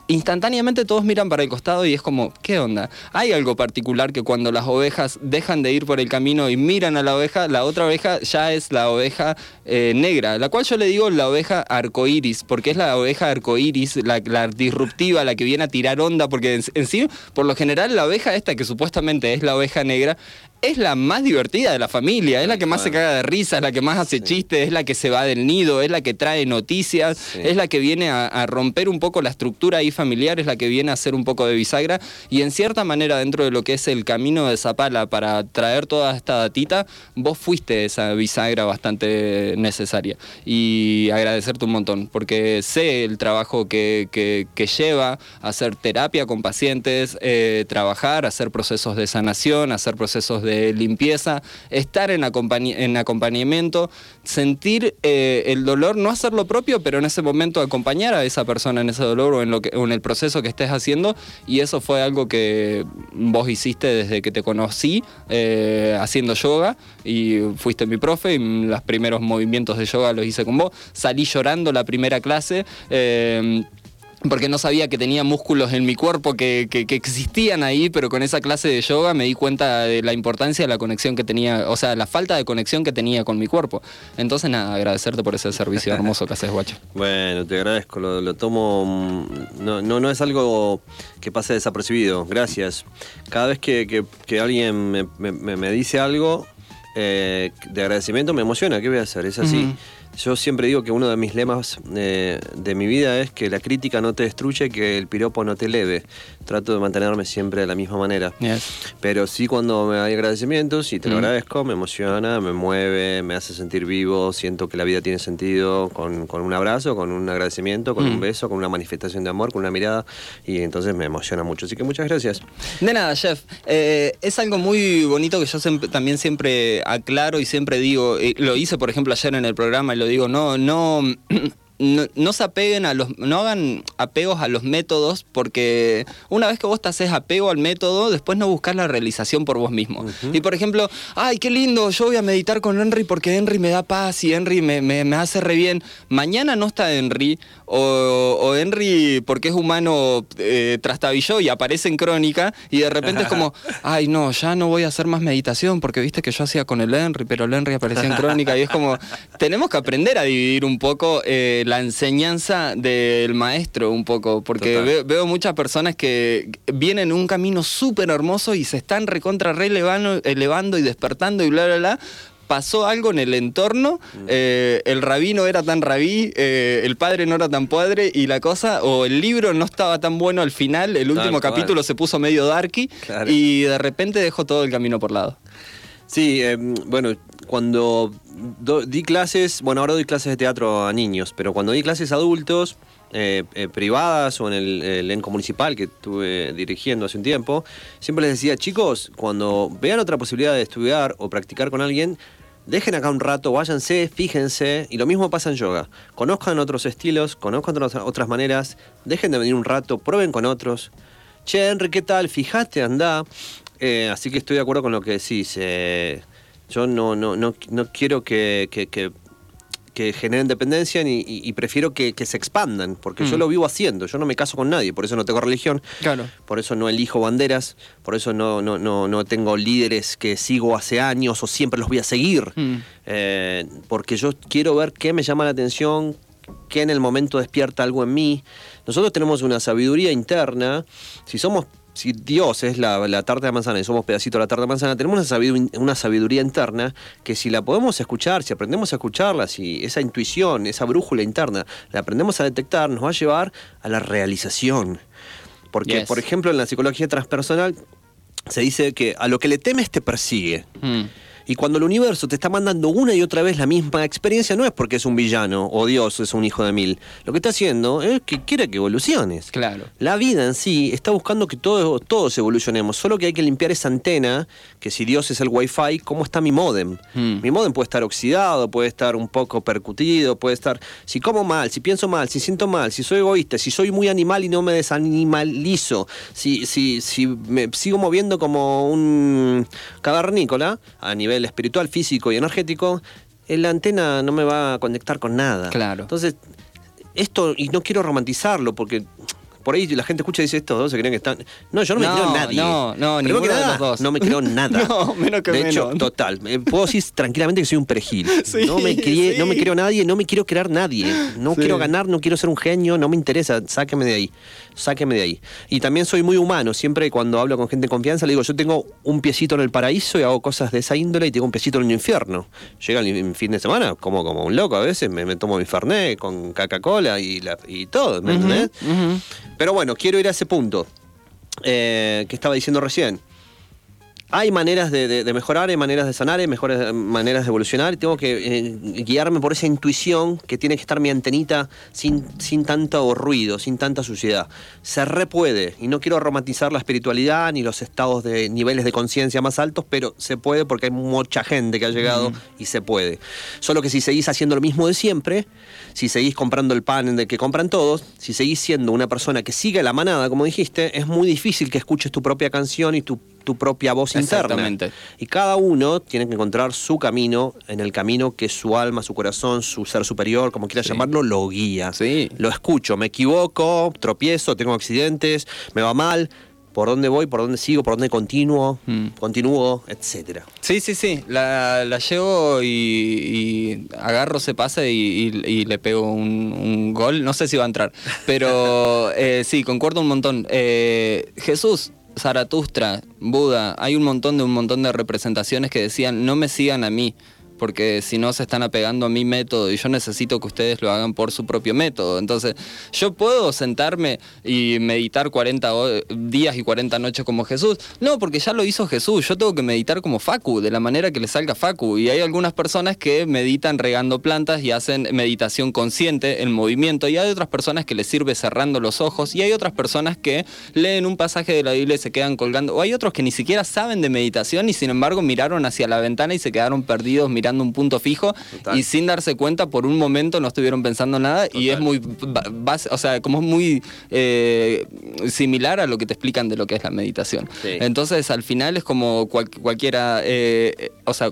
Instantáneamente todos miran para el costado y es como, ¿qué onda? Hay algo particular que cuando las ovejas dejan de ir por el camino y miran a la oveja, la otra oveja ya es la oveja eh, negra, la cual yo le digo la oveja arcoíris, porque es la oveja arcoíris, la, la disruptiva, la que viene a tirar onda, porque en, en sí, por lo general, la oveja esta, que supuestamente es la oveja negra, es la más divertida de la familia, es la que más se caga de risa, es la que más hace chistes, es la que se va del nido, es la que trae noticias, es la que viene a, a romper un poco la estructura ahí familiar, es la que viene a hacer un poco de bisagra. Y en cierta manera dentro de lo que es el camino de Zapala para traer toda esta datita, vos fuiste esa bisagra bastante necesaria. Y agradecerte un montón porque sé el trabajo que, que- que lleva hacer terapia con pacientes, eh, trabajar, hacer procesos de sanación, hacer procesos de limpieza, estar en, acompañamiento, sentir eh, el dolor, no hacer lo propio, pero en ese momento acompañar a esa persona en ese dolor o en, lo que, o en el proceso que estés haciendo. Y eso fue algo que vos hiciste desde que te conocí eh, haciendo yoga y fuiste mi profe y los primeros movimientos de yoga los hice con vos. Salí llorando la primera clase. eh, porque no sabía que tenía músculos en mi cuerpo que, que- que existían ahí, pero con esa clase de yoga me di cuenta de la importancia de la conexión que tenía, o sea, la falta de conexión que tenía con mi cuerpo. Entonces, nada, agradecerte por ese servicio hermoso que haces, guacho. Bueno, te agradezco, lo, lo tomo. mm, No, no, no es algo que pase desapercibido, gracias. Cada vez que, que- alguien me, me- dice algo eh, de agradecimiento me emociona, ¿qué voy a hacer? Es así. Yo siempre digo que uno de mis lemas eh, de mi vida es que la crítica no te destruye, que el piropo no te eleve. Trato de mantenerme siempre de la misma manera. Pero sí cuando me hay agradecimientos y te lo Mm. agradezco, me emociona, me mueve, me hace sentir vivo, siento que la vida tiene sentido con, con un abrazo, con un agradecimiento, con Mm. un beso, con una manifestación de amor, con una mirada y entonces me emociona mucho. Así que muchas gracias. De nada, Jeff. Eh, es algo muy bonito que yo siempre- también siempre aclaro y siempre digo, eh, lo hice por ejemplo ayer en el programa y lo digo, no, no, no, no se apeguen a los, no hagan apegos a los métodos porque una vez que vos te haces apego al método, después no buscas la realización por vos mismo. Y por ejemplo, ay, qué lindo, yo voy a meditar con Henry porque Henry me da paz y Henry me, me- me hace re bien. Mañana no está Henry o, o Henry porque es humano eh, trastabilló y aparece en crónica y de repente es como, ay no, ya no voy a hacer más meditación porque viste que yo hacía con el Henry, pero el Henry aparecía en crónica y es como, tenemos que aprender a dividir un poco eh, la enseñanza del maestro un poco, porque veo, veo muchas personas que vienen en un camino súper hermoso y se están recontra re elevando, elevando y despertando y bla, bla, bla. Pasó algo en el entorno, eh, el rabí no era tan rabí, eh, el padre no era tan padre y la cosa, o el libro no estaba tan bueno al final, el último capítulo se puso medio darky Claro. y de repente dejó todo el camino por lado. Sí, eh, bueno, cuando do- di clases, bueno, ahora doy clases de teatro a niños, pero cuando di clases a adultos, eh, eh, privadas o en el, el elenco municipal que estuve dirigiendo hace un tiempo, siempre les decía, chicos, cuando vean otra posibilidad de estudiar o practicar con alguien, dejen acá un rato, váyanse, fíjense, y lo mismo pasa en yoga. Conozcan otros estilos, conozcan otras, maneras, dejen de venir un rato, prueben con otros. Che, Henry, ¿qué tal? Fíjate, anda. Eh, así que estoy de acuerdo con lo que decís. yo no, no, no, no quiero que- que generen dependencia y, y prefiero que, que se expandan, porque yo Mm. lo vivo haciendo. Yo no me caso con nadie, por eso no tengo religión. Claro. Por eso no elijo banderas, por eso no, no, no, no tengo líderes que sigo hace años o siempre los voy a seguir. Mm. Eh, porque yo quiero ver qué me llama la atención, qué en el momento despierta algo en mí. Nosotros tenemos una sabiduría interna. Si somos, si Dios es la, la tarta de manzana y somos pedacito de la tarta de manzana, tenemos una sabiduría, una sabiduría interna que si la podemos escuchar, si aprendemos a escucharla, si esa intuición, esa brújula interna, la aprendemos a detectar, nos va a llevar a la realización. Porque, Yes. por ejemplo, en la psicología transpersonal se dice que a lo que le temes te persigue. Mm. Y cuando el universo te está mandando una y otra vez la misma experiencia, no es porque es un villano o Dios es un hijo de mil. Lo que está haciendo es que quiere que evoluciones. Claro. La vida en sí está buscando que todos, todos evolucionemos, solo que hay que limpiar esa antena, que si Dios es el wifi, ¿cómo está mi modem? Hmm. Mi modem puede estar oxidado, puede estar un poco percutido, puede estar... Si como mal, si pienso mal, si siento mal, si soy egoísta, si soy muy animal y no me desanimalizo, si, si, si me sigo moviendo como un cavernícola a nivel espiritual, físico y energético, la antena no me va a conectar con nada. Claro. Entonces, esto, y no quiero romantizarlo porque por ahí la gente escucha y dice, estos dos se creen que están... No, yo no me No, creo en nadie. no, no, Primero que de nada, los dos. No me creo en nada. No, menos que De hecho, total. eh, Puedo decir tranquilamente que soy un perejil. Sí, no, me crié- sí. no me creo nadie, no me quiero crear nadie. No Sí. quiero ganar, no quiero ser un genio, no me interesa. Sáqueme de ahí. Sáqueme de ahí. Y también soy muy humano. Siempre cuando hablo con gente de confianza le digo, yo tengo un piecito en el paraíso y hago cosas de esa índole y tengo un piecito en el infierno. Llega el fin de semana, como, como un loco a veces, me, me tomo mi Fernet con Coca-Cola y, la- y todo, ¿me entendés? Ujú. Pero bueno, quiero ir a ese punto eh, que estaba diciendo recién. Hay maneras de, de- de mejorar, hay maneras de sanar, hay mejores maneras de evolucionar tengo que eh, guiarme por esa intuición que tiene que estar mi antenita sin, sin tanto ruido, sin tanta suciedad. Se repuede y no quiero romantizar la espiritualidad ni los estados de niveles de conciencia más altos, pero se puede porque hay mucha gente que ha llegado y se puede. Solo que si seguís haciendo lo mismo de siempre, si seguís comprando el pan de que compran todos, si seguís siendo una persona que sigue la manada, como dijiste, es muy difícil que escuches tu propia canción y tu, tu propia voz interna. Exactamente. Y cada uno tiene que encontrar su camino en el camino que su alma, su corazón, su ser superior, como quieras Sí. llamarlo, lo guía. Sí. Lo escucho, me equivoco, tropiezo, tengo accidentes, me va mal. ¿Por dónde voy? ¿Por dónde sigo? ¿Por dónde continúo? Mm. Continúo, etcétera. Sí, sí, sí. La, la llevo y, y agarro, se pasa y, y- y le pego un, un gol. No sé si va a entrar. Pero eh, sí, concuerdo un montón. Eh, Jesús, Zaratustra, Buda, hay un montón de un montón de representaciones que decían, no me sigan a mí. Porque si no se están apegando a mi método y yo necesito que ustedes lo hagan por su propio método. Entonces, yo puedo sentarme y meditar 40 ho- días y 40 noches como Jesús. No, porque ya lo hizo Jesús. Yo tengo que meditar como Facu, de la manera que le salga Facu. Y hay algunas personas que meditan regando plantas y hacen meditación consciente en movimiento. Y hay otras personas que les sirve cerrando los ojos. Y hay otras personas que leen un pasaje de la Biblia y se quedan colgando. O hay otros que ni siquiera saben de meditación y sin embargo miraron hacia la ventana y se quedaron perdidos un punto fijo Total. y sin darse cuenta por un momento no estuvieron pensando nada y es muy base- o sea como es muy eh, similar a lo que te explican de lo que es la meditación Sí. entonces al final es como cual- cualquiera eh, o sea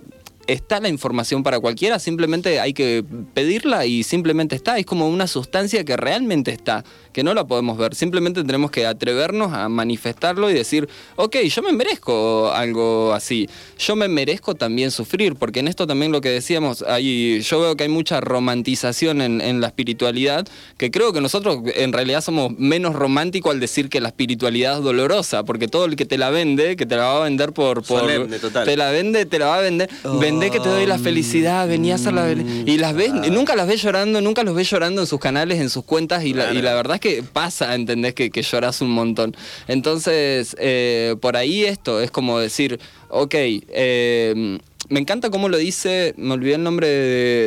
Está la información para cualquiera, simplemente hay que pedirla y simplemente está. Es como una sustancia que realmente está, que no la podemos ver. Simplemente tenemos que atrevernos a manifestarlo y decir, ok, yo me merezco algo así. Yo me merezco también sufrir, porque en esto también lo que decíamos, hay, yo veo que hay mucha romantización en, en la espiritualidad, que creo que nosotros en realidad somos menos románticos al decir que la espiritualidad es dolorosa, porque todo el que te la vende, que te la va a vender por... por Solemne, total. Te la vende, te la va a vender. Vendé que te doy la felicidad, venía a hacer la Y las ves, nunca las ves llorando, nunca los ves llorando en sus canales, en sus cuentas, y, la, y la verdad es que pasa, ¿entendés? Que, que lloras un montón. Entonces, eh, por ahí esto es como decir, ok, eh, me encanta cómo lo dice, me olvidé el nombre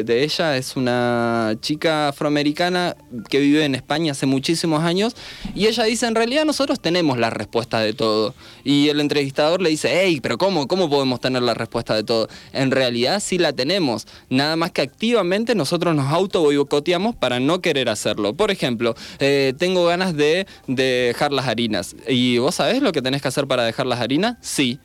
de, ella, es una chica afroamericana que vive en España hace muchísimos años, y ella dice, en realidad nosotros tenemos la respuesta de todo. Y el entrevistador le dice, hey, pero ¿cómo? ¿Cómo podemos tener la respuesta de todo? En realidad sí la tenemos, nada más que activamente nosotros nos auto boicoteamos para no querer hacerlo. Por ejemplo, eh, tengo ganas de, de dejar las harinas. ¿Y vos sabés lo que tenés que hacer para dejar las harinas? Sí.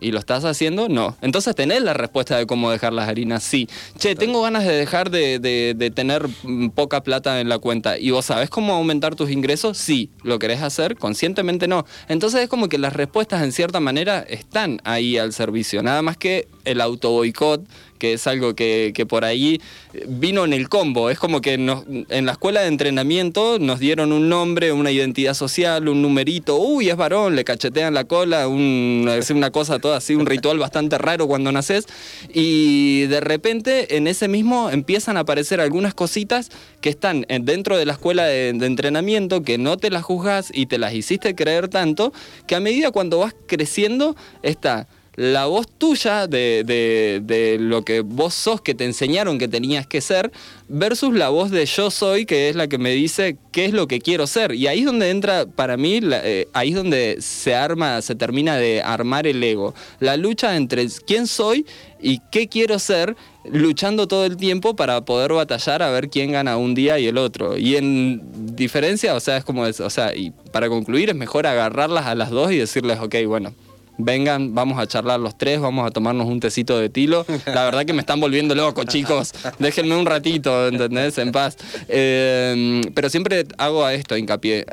¿Y lo estás haciendo? No. Entonces tenés la respuesta de cómo dejar las harinas. Sí. Che, tengo ganas de dejar de, de- de tener mm, poca plata en la cuenta. ¿Y vos sabés cómo aumentar tus ingresos? Sí. ¿Lo querés hacer? Conscientemente no. Entonces es como que las respuestas en cierta manera están ahí al servicio. Nada más que el auto boicot que es algo que, que por ahí vino en el combo. Es como que nos- en la escuela de entrenamiento nos dieron un nombre, una identidad social, un numerito. Uy, es varón, le cachetean la cola, un- una cosa toda así, un ritual bastante raro cuando naces. Y de repente en ese mismo empiezan a aparecer algunas cositas que están en- dentro de la escuela de, de entrenamiento, que no te las juzgas y te las hiciste creer tanto, que a medida cuando vas creciendo está la voz tuya de, de- lo que vos sos, que te enseñaron que tenías que ser, versus la voz de yo soy, que es la que me dice qué es lo que quiero ser. Y ahí es donde entra, para mí, eh, ahí es donde se arma, se termina de armar el ego. La lucha entre quién soy y qué quiero ser, luchando todo el tiempo para poder batallar a ver quién gana un día y el otro. Y en diferencia, o sea, es como, es- o sea, y para concluir, es mejor agarrarlas a las dos y decirles, ok, bueno, vengan, vamos a charlar los tres, vamos a tomarnos un tecito de tilo. La verdad que me están volviendo loco, chicos. Déjenme un ratito, ¿entendés? En paz. Eh, pero siempre hago a esto hincapié.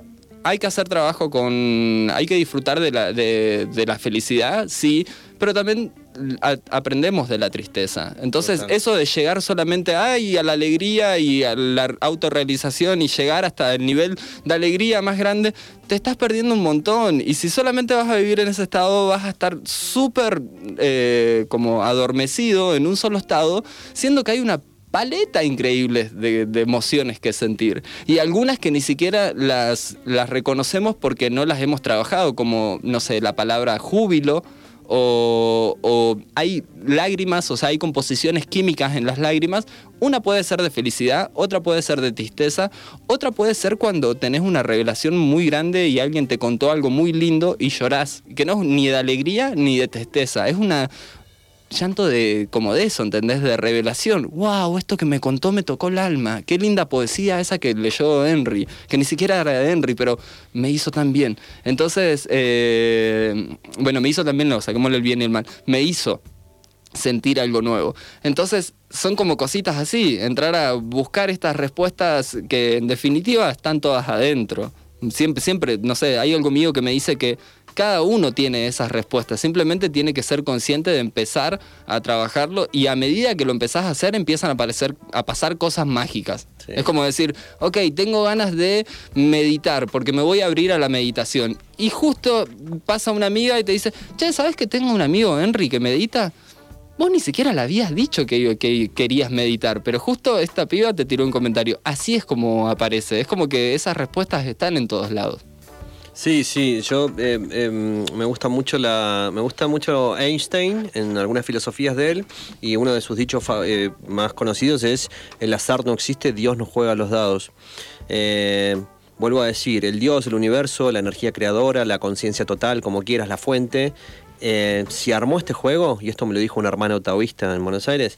Hay que hacer trabajo con... Hay que disfrutar de la, de, de la felicidad, sí, pero también a- aprendemos de la tristeza. Entonces, Total. eso de llegar solamente ay, a la alegría y a la autorrealización y llegar hasta el nivel de alegría más grande, te estás perdiendo un montón. Y si solamente vas a vivir en ese estado, vas a estar súper eh, como adormecido en un solo estado, siendo que hay una paleta increíble de, de emociones que sentir. Y algunas que ni siquiera las, las reconocemos porque no las hemos trabajado, como, no sé, la palabra júbilo o, hay lágrimas, o sea, hay composiciones químicas en las lágrimas. Una puede ser de felicidad, otra puede ser de tristeza, otra puede ser cuando tenés una revelación muy grande y alguien te contó algo muy lindo y llorás, que no es ni de alegría ni de tristeza, es una llanto de como de eso, ¿entendés? De revelación. ¡Wow! Esto que me contó me tocó el alma. Qué linda poesía esa que leyó Henry, que ni siquiera era de Henry, pero me hizo tan bien. Entonces, eh, bueno, me hizo también, no, saquémosle el bien y el mal, me hizo sentir algo nuevo. Entonces, son como cositas así, entrar a buscar estas respuestas que en definitiva están todas adentro. Siempre, siempre, no sé, hay algo mío que me dice que cada uno tiene esas respuestas, simplemente tiene que ser consciente de empezar a trabajarlo y a medida que lo empezás a hacer empiezan a, aparecer, a pasar cosas mágicas. Sí. Es como decir, ok, tengo ganas de meditar porque me voy a abrir a la meditación. Y justo pasa una amiga y te dice, che, ¿sabes que tengo un amigo, Henry, que medita? Vos ni siquiera le habías dicho que, que querías meditar, pero justo esta piba te tiró un comentario. Así es como aparece, es como que esas respuestas están en todos lados. Sí, sí, yo eh, eh, me gusta mucho la, me gusta mucho Einstein en algunas filosofías de él y uno de sus dichos eh, más conocidos es el azar no existe, Dios no juega los dados. Eh, vuelvo a decir, el Dios, el universo, la energía creadora, la conciencia total, como quieras, la fuente. si armó este juego, y esto me lo dijo un hermano taoísta en Buenos Aires,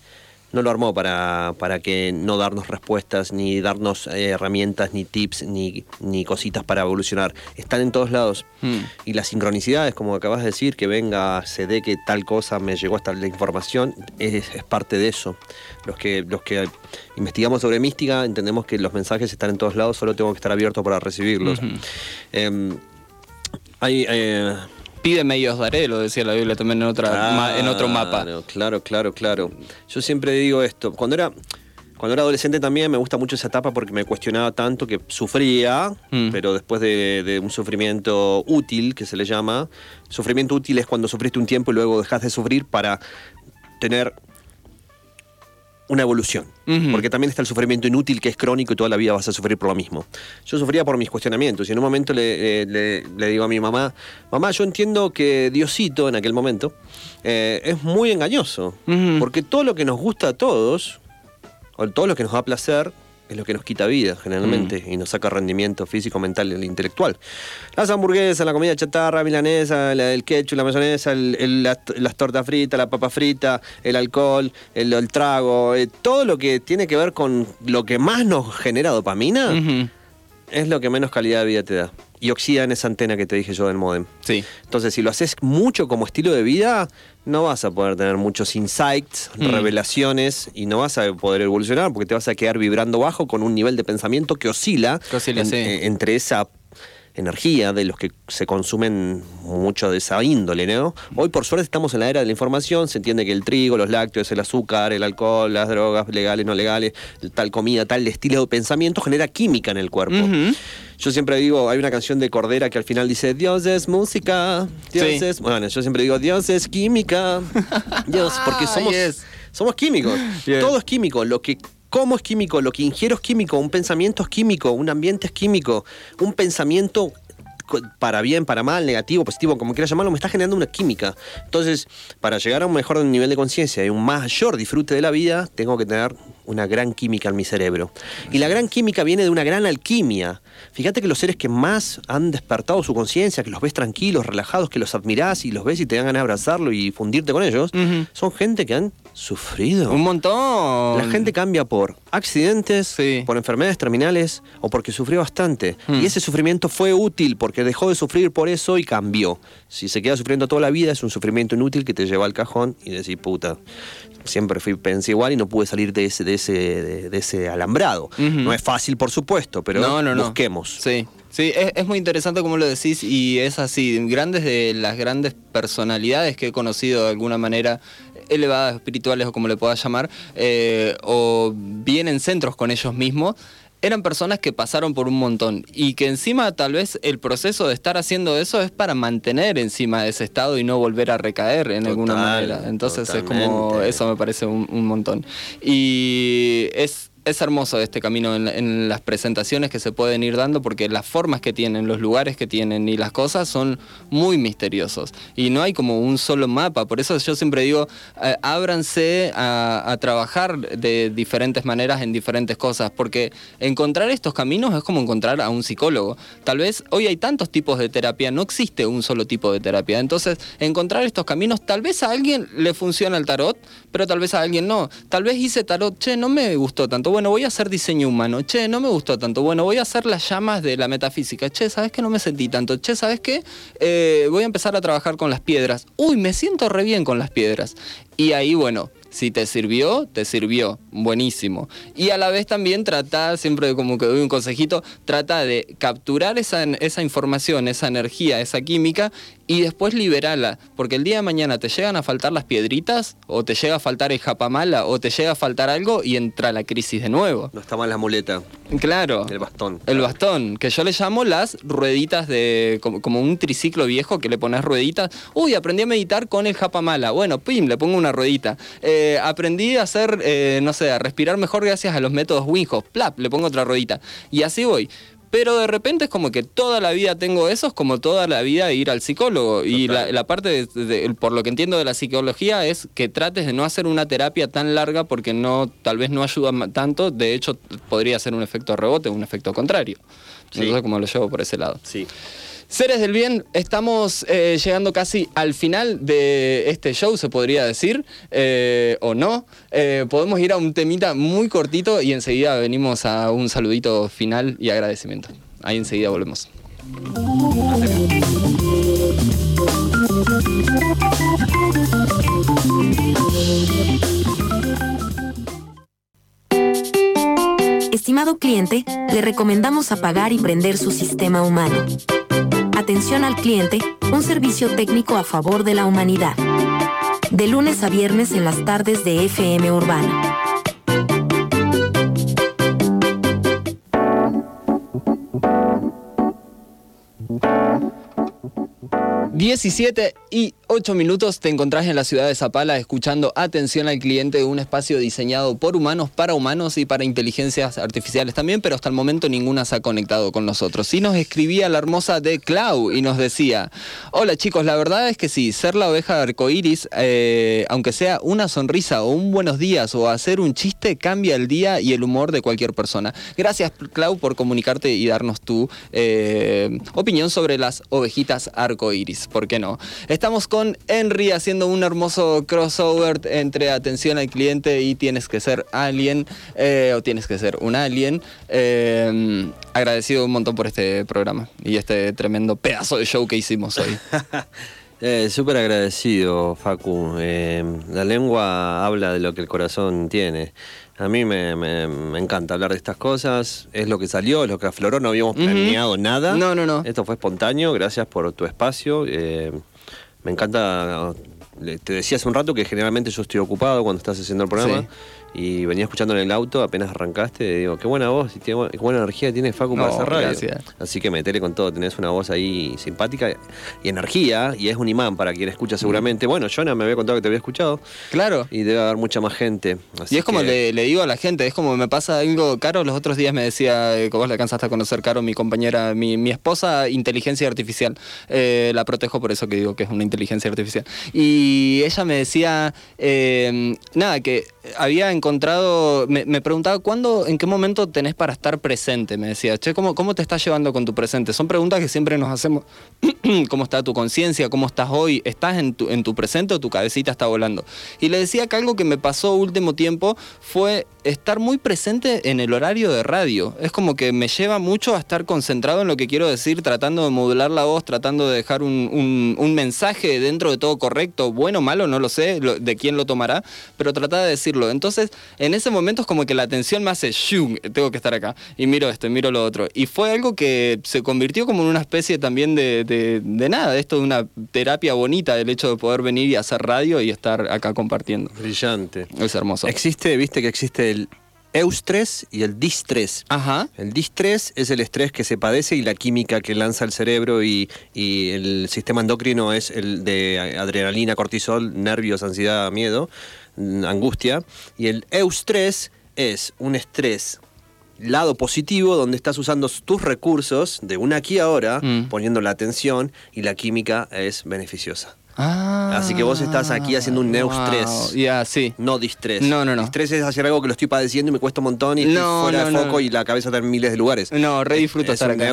no lo armó para, para que no darnos respuestas, ni darnos eh, herramientas, ni tips, ni, ni cositas para evolucionar. Están en todos lados. Hmm. Y las sincronicidades, como acabas de decir, que venga, se dé que tal cosa me llegó hasta la información, es, es parte de eso. Los que, los que investigamos sobre mística entendemos que los mensajes están en todos lados, solo tengo que estar abierto para recibirlos. Em, hay, eh, Pídeme y os daré, lo decía la Biblia también en, otra, ma- en otro mapa. Claro, Claro, claro, claro. Yo siempre digo esto. Cuando era, cuando era adolescente también me gusta mucho esa etapa porque me cuestionaba tanto que sufría, Mm. pero después de, de un sufrimiento útil, que se le llama. Sufrimiento útil es cuando sufriste un tiempo y luego dejas de sufrir para tener una evolución. Porque también está el sufrimiento inútil que es crónico y toda la vida vas a sufrir por lo mismo. Yo sufría por mis cuestionamientos y en un momento le, eh, le- le digo a mi mamá, mamá, yo entiendo que Diosito en aquel momento eh, es muy engañoso. Porque todo lo que nos gusta a todos, o todo lo que nos da placer, es lo que nos quita vida generalmente y nos saca rendimiento físico, mental e intelectual. Las hamburguesas, la comida chatarra, milanesa, la- el ketchup, la mayonesa, el- el- las, las tortas fritas, la papa frita, el alcohol, el, el trago, eh, todo lo que tiene que ver con lo que más nos genera dopamina es lo que menos calidad de vida te da. Y oxida en esa antena que te dije yo del modem. Sí. Entonces, si lo haces mucho como estilo de vida, no vas a poder tener muchos insights, Mm. revelaciones y no vas a poder evolucionar porque te vas a quedar vibrando bajo con un nivel de pensamiento que oscila, Que oscila, en- sí. eh, entre esa energía de los que se consumen mucho de esa índole, ¿no? Hoy por suerte estamos en la era de la información, se entiende que el trigo, los lácteos, el azúcar, el alcohol, las drogas legales, no legales, tal comida, tal estilo de pensamiento genera química en el cuerpo. Yo siempre digo, hay una canción de Cordera que al final dice, Dios es música, Dios Sí. es... Bueno, yo siempre digo, Dios es química, Dios, porque somos, yes. somos químicos, todo es químico, lo que como es químico, lo que ingiero es químico, un pensamiento es químico, un ambiente es químico, un pensamiento para bien, para mal, negativo, positivo, como quieras llamarlo, me está generando una química. Entonces, para llegar a un mejor nivel de conciencia y un mayor disfrute de la vida, tengo que tener una gran química en mi cerebro. Y la gran química viene de una gran alquimia. Fíjate que los seres que más han despertado su conciencia, que los ves tranquilos, relajados, que los admirás y los ves y te dan ganas de abrazarlo y fundirte con ellos, son gente que han sufrido. Un montón. La gente cambia por accidentes, Sí. por enfermedades terminales o porque sufrió bastante. Hmm. Y ese sufrimiento fue útil porque dejó de sufrir por eso y cambió. Si se queda sufriendo toda la vida es un sufrimiento inútil que te lleva al cajón y decís, puta, siempre fui, pensé igual y no pude salir de ese, de ese, de, de ese alambrado. No es fácil, por supuesto, pero no, no, no. busquemos. Sí, sí, es, es muy interesante como lo decís y es así. Grandes de las grandes personalidades que he conocido de alguna manera elevadas, espirituales o como le puedas llamar, eh, o bien en centros con ellos mismos, eran personas que pasaron por un montón y que encima tal vez el proceso de estar haciendo eso es para mantener encima ese estado y no volver a recaer en alguna manera. Entonces es como, eso me parece un, un montón. Y es, es hermoso este camino en, las presentaciones que se pueden ir dando porque las formas que tienen, los lugares que tienen y las cosas son muy misteriosos. Y no hay como un solo mapa. Por eso yo siempre digo, eh, ábranse a, a trabajar de diferentes maneras en diferentes cosas. Porque encontrar estos caminos es como encontrar a un psicólogo. Tal vez hoy hay tantos tipos de terapia, no existe un solo tipo de terapia. Entonces, encontrar estos caminos, tal vez a alguien le funciona el tarot, pero tal vez a alguien no. Tal vez hice tarot, che, no me gustó tanto. Bueno, voy a hacer diseño humano. Che, no me gustó tanto. Bueno, voy a hacer las llamas de la metafísica. Che, ¿sabes qué? No me sentí tanto. Che, ¿sabes qué? Eh, voy a empezar a trabajar con las piedras. Uy, me siento re bien con las piedras. Y ahí, bueno, si te sirvió, te sirvió. Buenísimo. Y a la vez también trata, siempre como que doy un consejito, trata de capturar esa información, esa energía, esa química y después liberala, porque el día de mañana te llegan a faltar las piedritas, o te llega a faltar el japamala, o te llega a faltar algo y entra la crisis de nuevo. No está mal la muleta, Claro. el bastón. El bastón, que yo le llamo las rueditas de. como, como un triciclo viejo que le pones rueditas. Uy, aprendí a meditar con el japamala. Bueno, pim, le pongo una ruedita. Eh, aprendí a hacer, eh, no sé, a respirar mejor gracias a los métodos Winhoff. Plap, le pongo otra ruedita. Y así voy. Pero de repente es como que toda la vida tengo eso, es como toda la vida ir al psicólogo. Y la, la parte, de- de- por lo que entiendo de la psicología, es que trates de no hacer una terapia tan larga porque no, tal vez no ayuda tanto. De hecho, podría ser un efecto rebote, un efecto contrario. Sí. Entonces, como lo llevo por ese lado. Sí. Seres del bien, estamos eh, llegando casi al final de este show, se podría decir, eh, o no. Eh, podemos ir a un temita muy cortito y enseguida venimos a un saludito final y agradecimiento. Ahí enseguida volvemos. Estimado cliente, le recomendamos apagar y prender su sistema humano. Atención al cliente, un servicio técnico a favor de la humanidad. De lunes a viernes en las tardes de FM Urbana. Mm. 17 y 8 minutos te encontrás en la ciudad de Zapala escuchando Atención al cliente, un espacio diseñado por humanos, para humanos y para inteligencias artificiales también, pero hasta el momento ninguna se ha conectado con nosotros. Sí nos escribía la hermosa de Clau y nos decía, hola chicos, la verdad es que sí, ser la oveja arcoíris, eh, aunque sea una sonrisa o un buenos días o hacer un chiste, cambia el día y el humor de cualquier persona. Gracias Clau por comunicarte y darnos tu eh, opinión sobre las ovejitas ¿por qué no? Estamos con Henry haciendo un hermoso crossover entre atención al cliente y tienes que ser alien, eh, o tienes que ser un alien. Eh, agradecido un montón por este programa y este tremendo pedazo de show que hicimos hoy. Eh, Súper agradecido, Facu. Eh, la lengua habla de lo que el corazón tiene. A mí me, me- me encanta hablar de estas cosas. Es lo que salió, es lo que afloró. No habíamos planeado nada. No, no, no. Esto fue espontáneo. Gracias por tu espacio. Eh, me encanta. Te decía hace un rato que generalmente yo estoy ocupado cuando estás haciendo el programa. Sí. Y venía escuchando en el auto, apenas arrancaste, y digo, qué buena voz y qué, bu- qué buena energía tiene Facu para No, hacer radio. gracias. Así que metele con todo, tenés una voz ahí simpática y energía, y es un imán para quien escucha seguramente. Bueno, Jonah me había contado que te había escuchado, Claro. y debe haber mucha más gente. así Y es como que- le, le digo a la gente, es como me pasa algo, Caro, los otros días me decía, eh, que vos le alcanzaste a conocer, Caro, mi compañera, mi, mi esposa, inteligencia artificial. Eh, la protejo por eso que digo que es una inteligencia artificial. Y ella me decía, eh, nada, que había encontrado, me, me preguntaba, ¿cuándo, en qué momento tenés para estar presente? Me decía, che, ¿cómo, ¿cómo te estás llevando con tu presente? Son preguntas que siempre nos hacemos. ¿Cómo está tu conciencia? ¿Cómo estás hoy? ¿Estás en tu, en tu presente o tu cabecita está volando? Y le decía que algo que me pasó último tiempo fue estar muy presente en el horario de radio. Es como que me lleva mucho a estar concentrado en lo que quiero decir, tratando de modular la voz, tratando de dejar un, un- mensaje dentro de todo correcto, bueno malo, no lo sé, de quién lo tomará, pero tratar de decirlo. Entonces, en ese momento es como que la atención me hace, ¡shum! tengo que estar acá, y miro esto, y miro lo otro. Y fue algo que se convirtió como en una especie también de, de- de nada, de esto de una terapia bonita, el hecho de poder venir y hacer radio y estar acá compartiendo. Brillante. Es hermoso. Existe, viste que existe el eustrés y el distrés. Ajá. El distrés es el estrés que se padece y la química que lanza el cerebro y, y el sistema endocrino es el de adrenalina, cortisol, nervios, ansiedad, miedo, angustia. Y el eustrés es un estrés lado positivo donde estás usando tus recursos de una aquí a ahora, Mm. poniendo la atención y la química es beneficiosa. Ah, Así que vos estás aquí haciendo un wow. Ya, sí. No distrés. No, no, no. Distrés es hacer algo que lo estoy padeciendo y me cuesta un montón y estoy No, fuera no, de foco no. y la cabeza está en miles de lugares. No, re disfruto es estar un acá.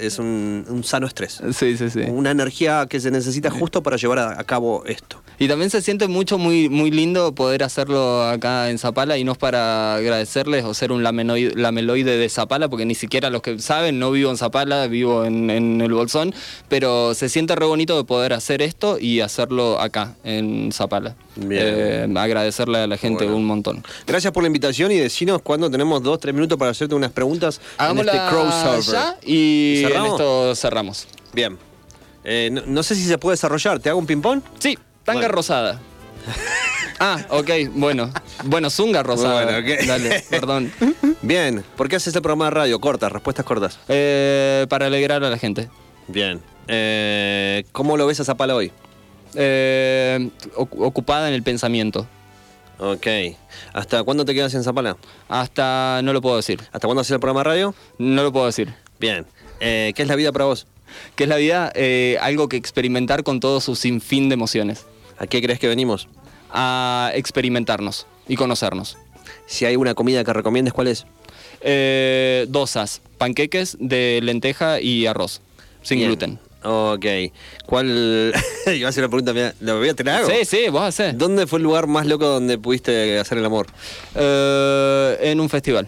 es un, un sano estrés. Sí, sí, sí. Una energía que se necesita justo para llevar a, a cabo esto. Y también se siente mucho, muy, muy lindo poder hacerlo acá en Zapala y no es para agradecerles o ser un lamenoide- lameloide de Zapala, porque ni siquiera los que saben, no vivo en Zapala, vivo en, en el Bolsón, pero se siente re bonito de poder hacer esto y hacerlo acá, en Zapala. Bien. Eh, agradecerle a la gente Bueno. un montón. Gracias por la invitación y decinos cuándo tenemos dos, tres minutos para hacerte unas preguntas en Hagámosla este crossover. ya y en ¿Cerramos? esto cerramos. Bien. Eh, no, no sé si se puede desarrollar. ¿Te hago un ping-pong? Sí, tanga Bueno. rosada. Ah, ok, bueno. Bueno, zunga rosada. Bueno, ok. Dale, perdón. Bien. ¿Por qué haces este programa de radio? Cortas, respuestas cortas. Eh, para alegrar a la gente. Bien. Eh, ¿Cómo lo ves a Zapala hoy? Eh, ocu- ocupada en el pensamiento. Ok. ¿Hasta cuándo te quedas en Zapala? Hasta no lo puedo decir. ¿Hasta cuándo haces el programa de radio? No lo puedo decir. Bien. Eh, ¿Qué es la vida para vos? ¿Qué es la vida? Eh, algo que experimentar con todo su sinfín de emociones. ¿A qué crees que venimos? A experimentarnos y conocernos. Si hay una comida que recomiendes, ¿cuál es? Eh, dosas, panqueques de lenteja y arroz, sin Bien. gluten. Ok. ¿Cuál? Iba a hacer una pregunta, ¿la voy a tener algo? Sí, sí, vos hacés. ¿Dónde fue el lugar más loco donde pudiste hacer el amor? Eh, en un festival.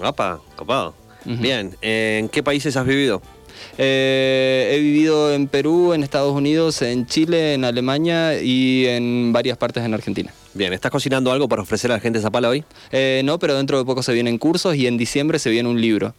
Apa, copado. Bien. ¿En qué países has vivido? Eh, he vivido en Perú, en Estados Unidos, en Chile, en Alemania y en varias partes en Argentina. Bien. ¿Estás cocinando algo para ofrecer a la gente Zapala hoy? Eh, no, pero dentro de poco se vienen cursos y en diciembre se viene un libro.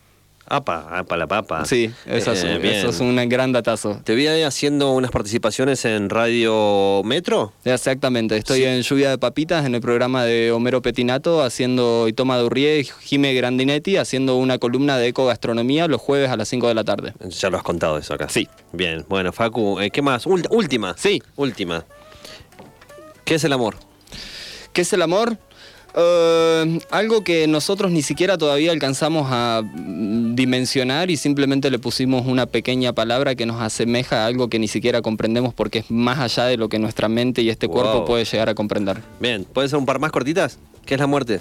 Apa, apa la papa. Sí, eso, es, Eh, eso es un gran datazo. Te vi ahí haciendo unas participaciones en Radio Metro. Exactamente, estoy Sí. en Lluvia de Papitas en el programa de Homero Petinato haciendo y Toma Durrié y Jime Grandinetti haciendo una columna de ecogastronomía los jueves a las 5 de la tarde. Ya lo has contado eso acá. Sí. Bien. Bueno, Facu, eh, ¿qué más? Ult- última. Sí. Última. ¿Qué es el amor? ¿Qué es el amor? Eh, algo que nosotros ni siquiera todavía alcanzamos a mm, dimensionar y simplemente le pusimos una pequeña palabra que nos asemeja a algo que ni siquiera comprendemos porque es más allá de lo que nuestra mente y este cuerpo puede llegar a comprender. Bien. ¿Puede ser un par más cortitas? ¿Qué es la muerte?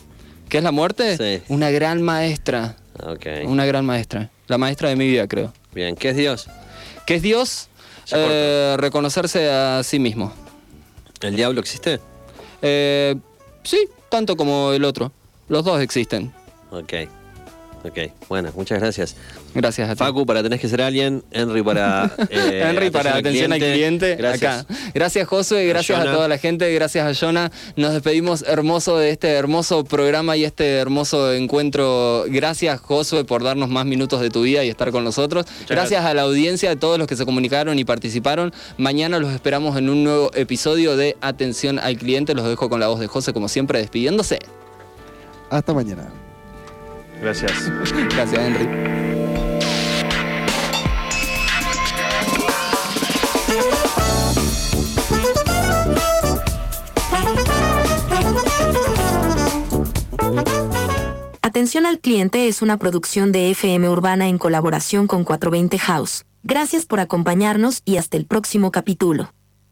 ¿Qué es la muerte? Sí. Una gran maestra, Ok. una gran maestra, la maestra de mi vida creo. Bien. ¿Qué es Dios? ¿Qué es Dios? Eh, reconocerse a sí mismo. ¿El diablo existe? Eh, sí, tanto como el otro. Los dos existen. Ok. Ok. Bueno, muchas gracias. Gracias a ti. Facu, para tenés que ser alguien. Henry para. eh, Henry para atención al cliente, Gracias. acá. Gracias Josué, gracias a, toda la gente, gracias a Jonah. Nos despedimos hermoso de este hermoso programa y este hermoso encuentro. Gracias Josué por darnos más minutos de tu vida y estar con nosotros. gracias, gracias. a la audiencia, de todos los que se comunicaron y participaron. Mañana los esperamos en un nuevo episodio de Atención al cliente. Los dejo con la voz de José como siempre despidiéndose. Hasta mañana. Gracias. Gracias Henry. Atención al cliente es una producción de FM Urbana en colaboración con 420 House. Gracias por acompañarnos y hasta el próximo capítulo.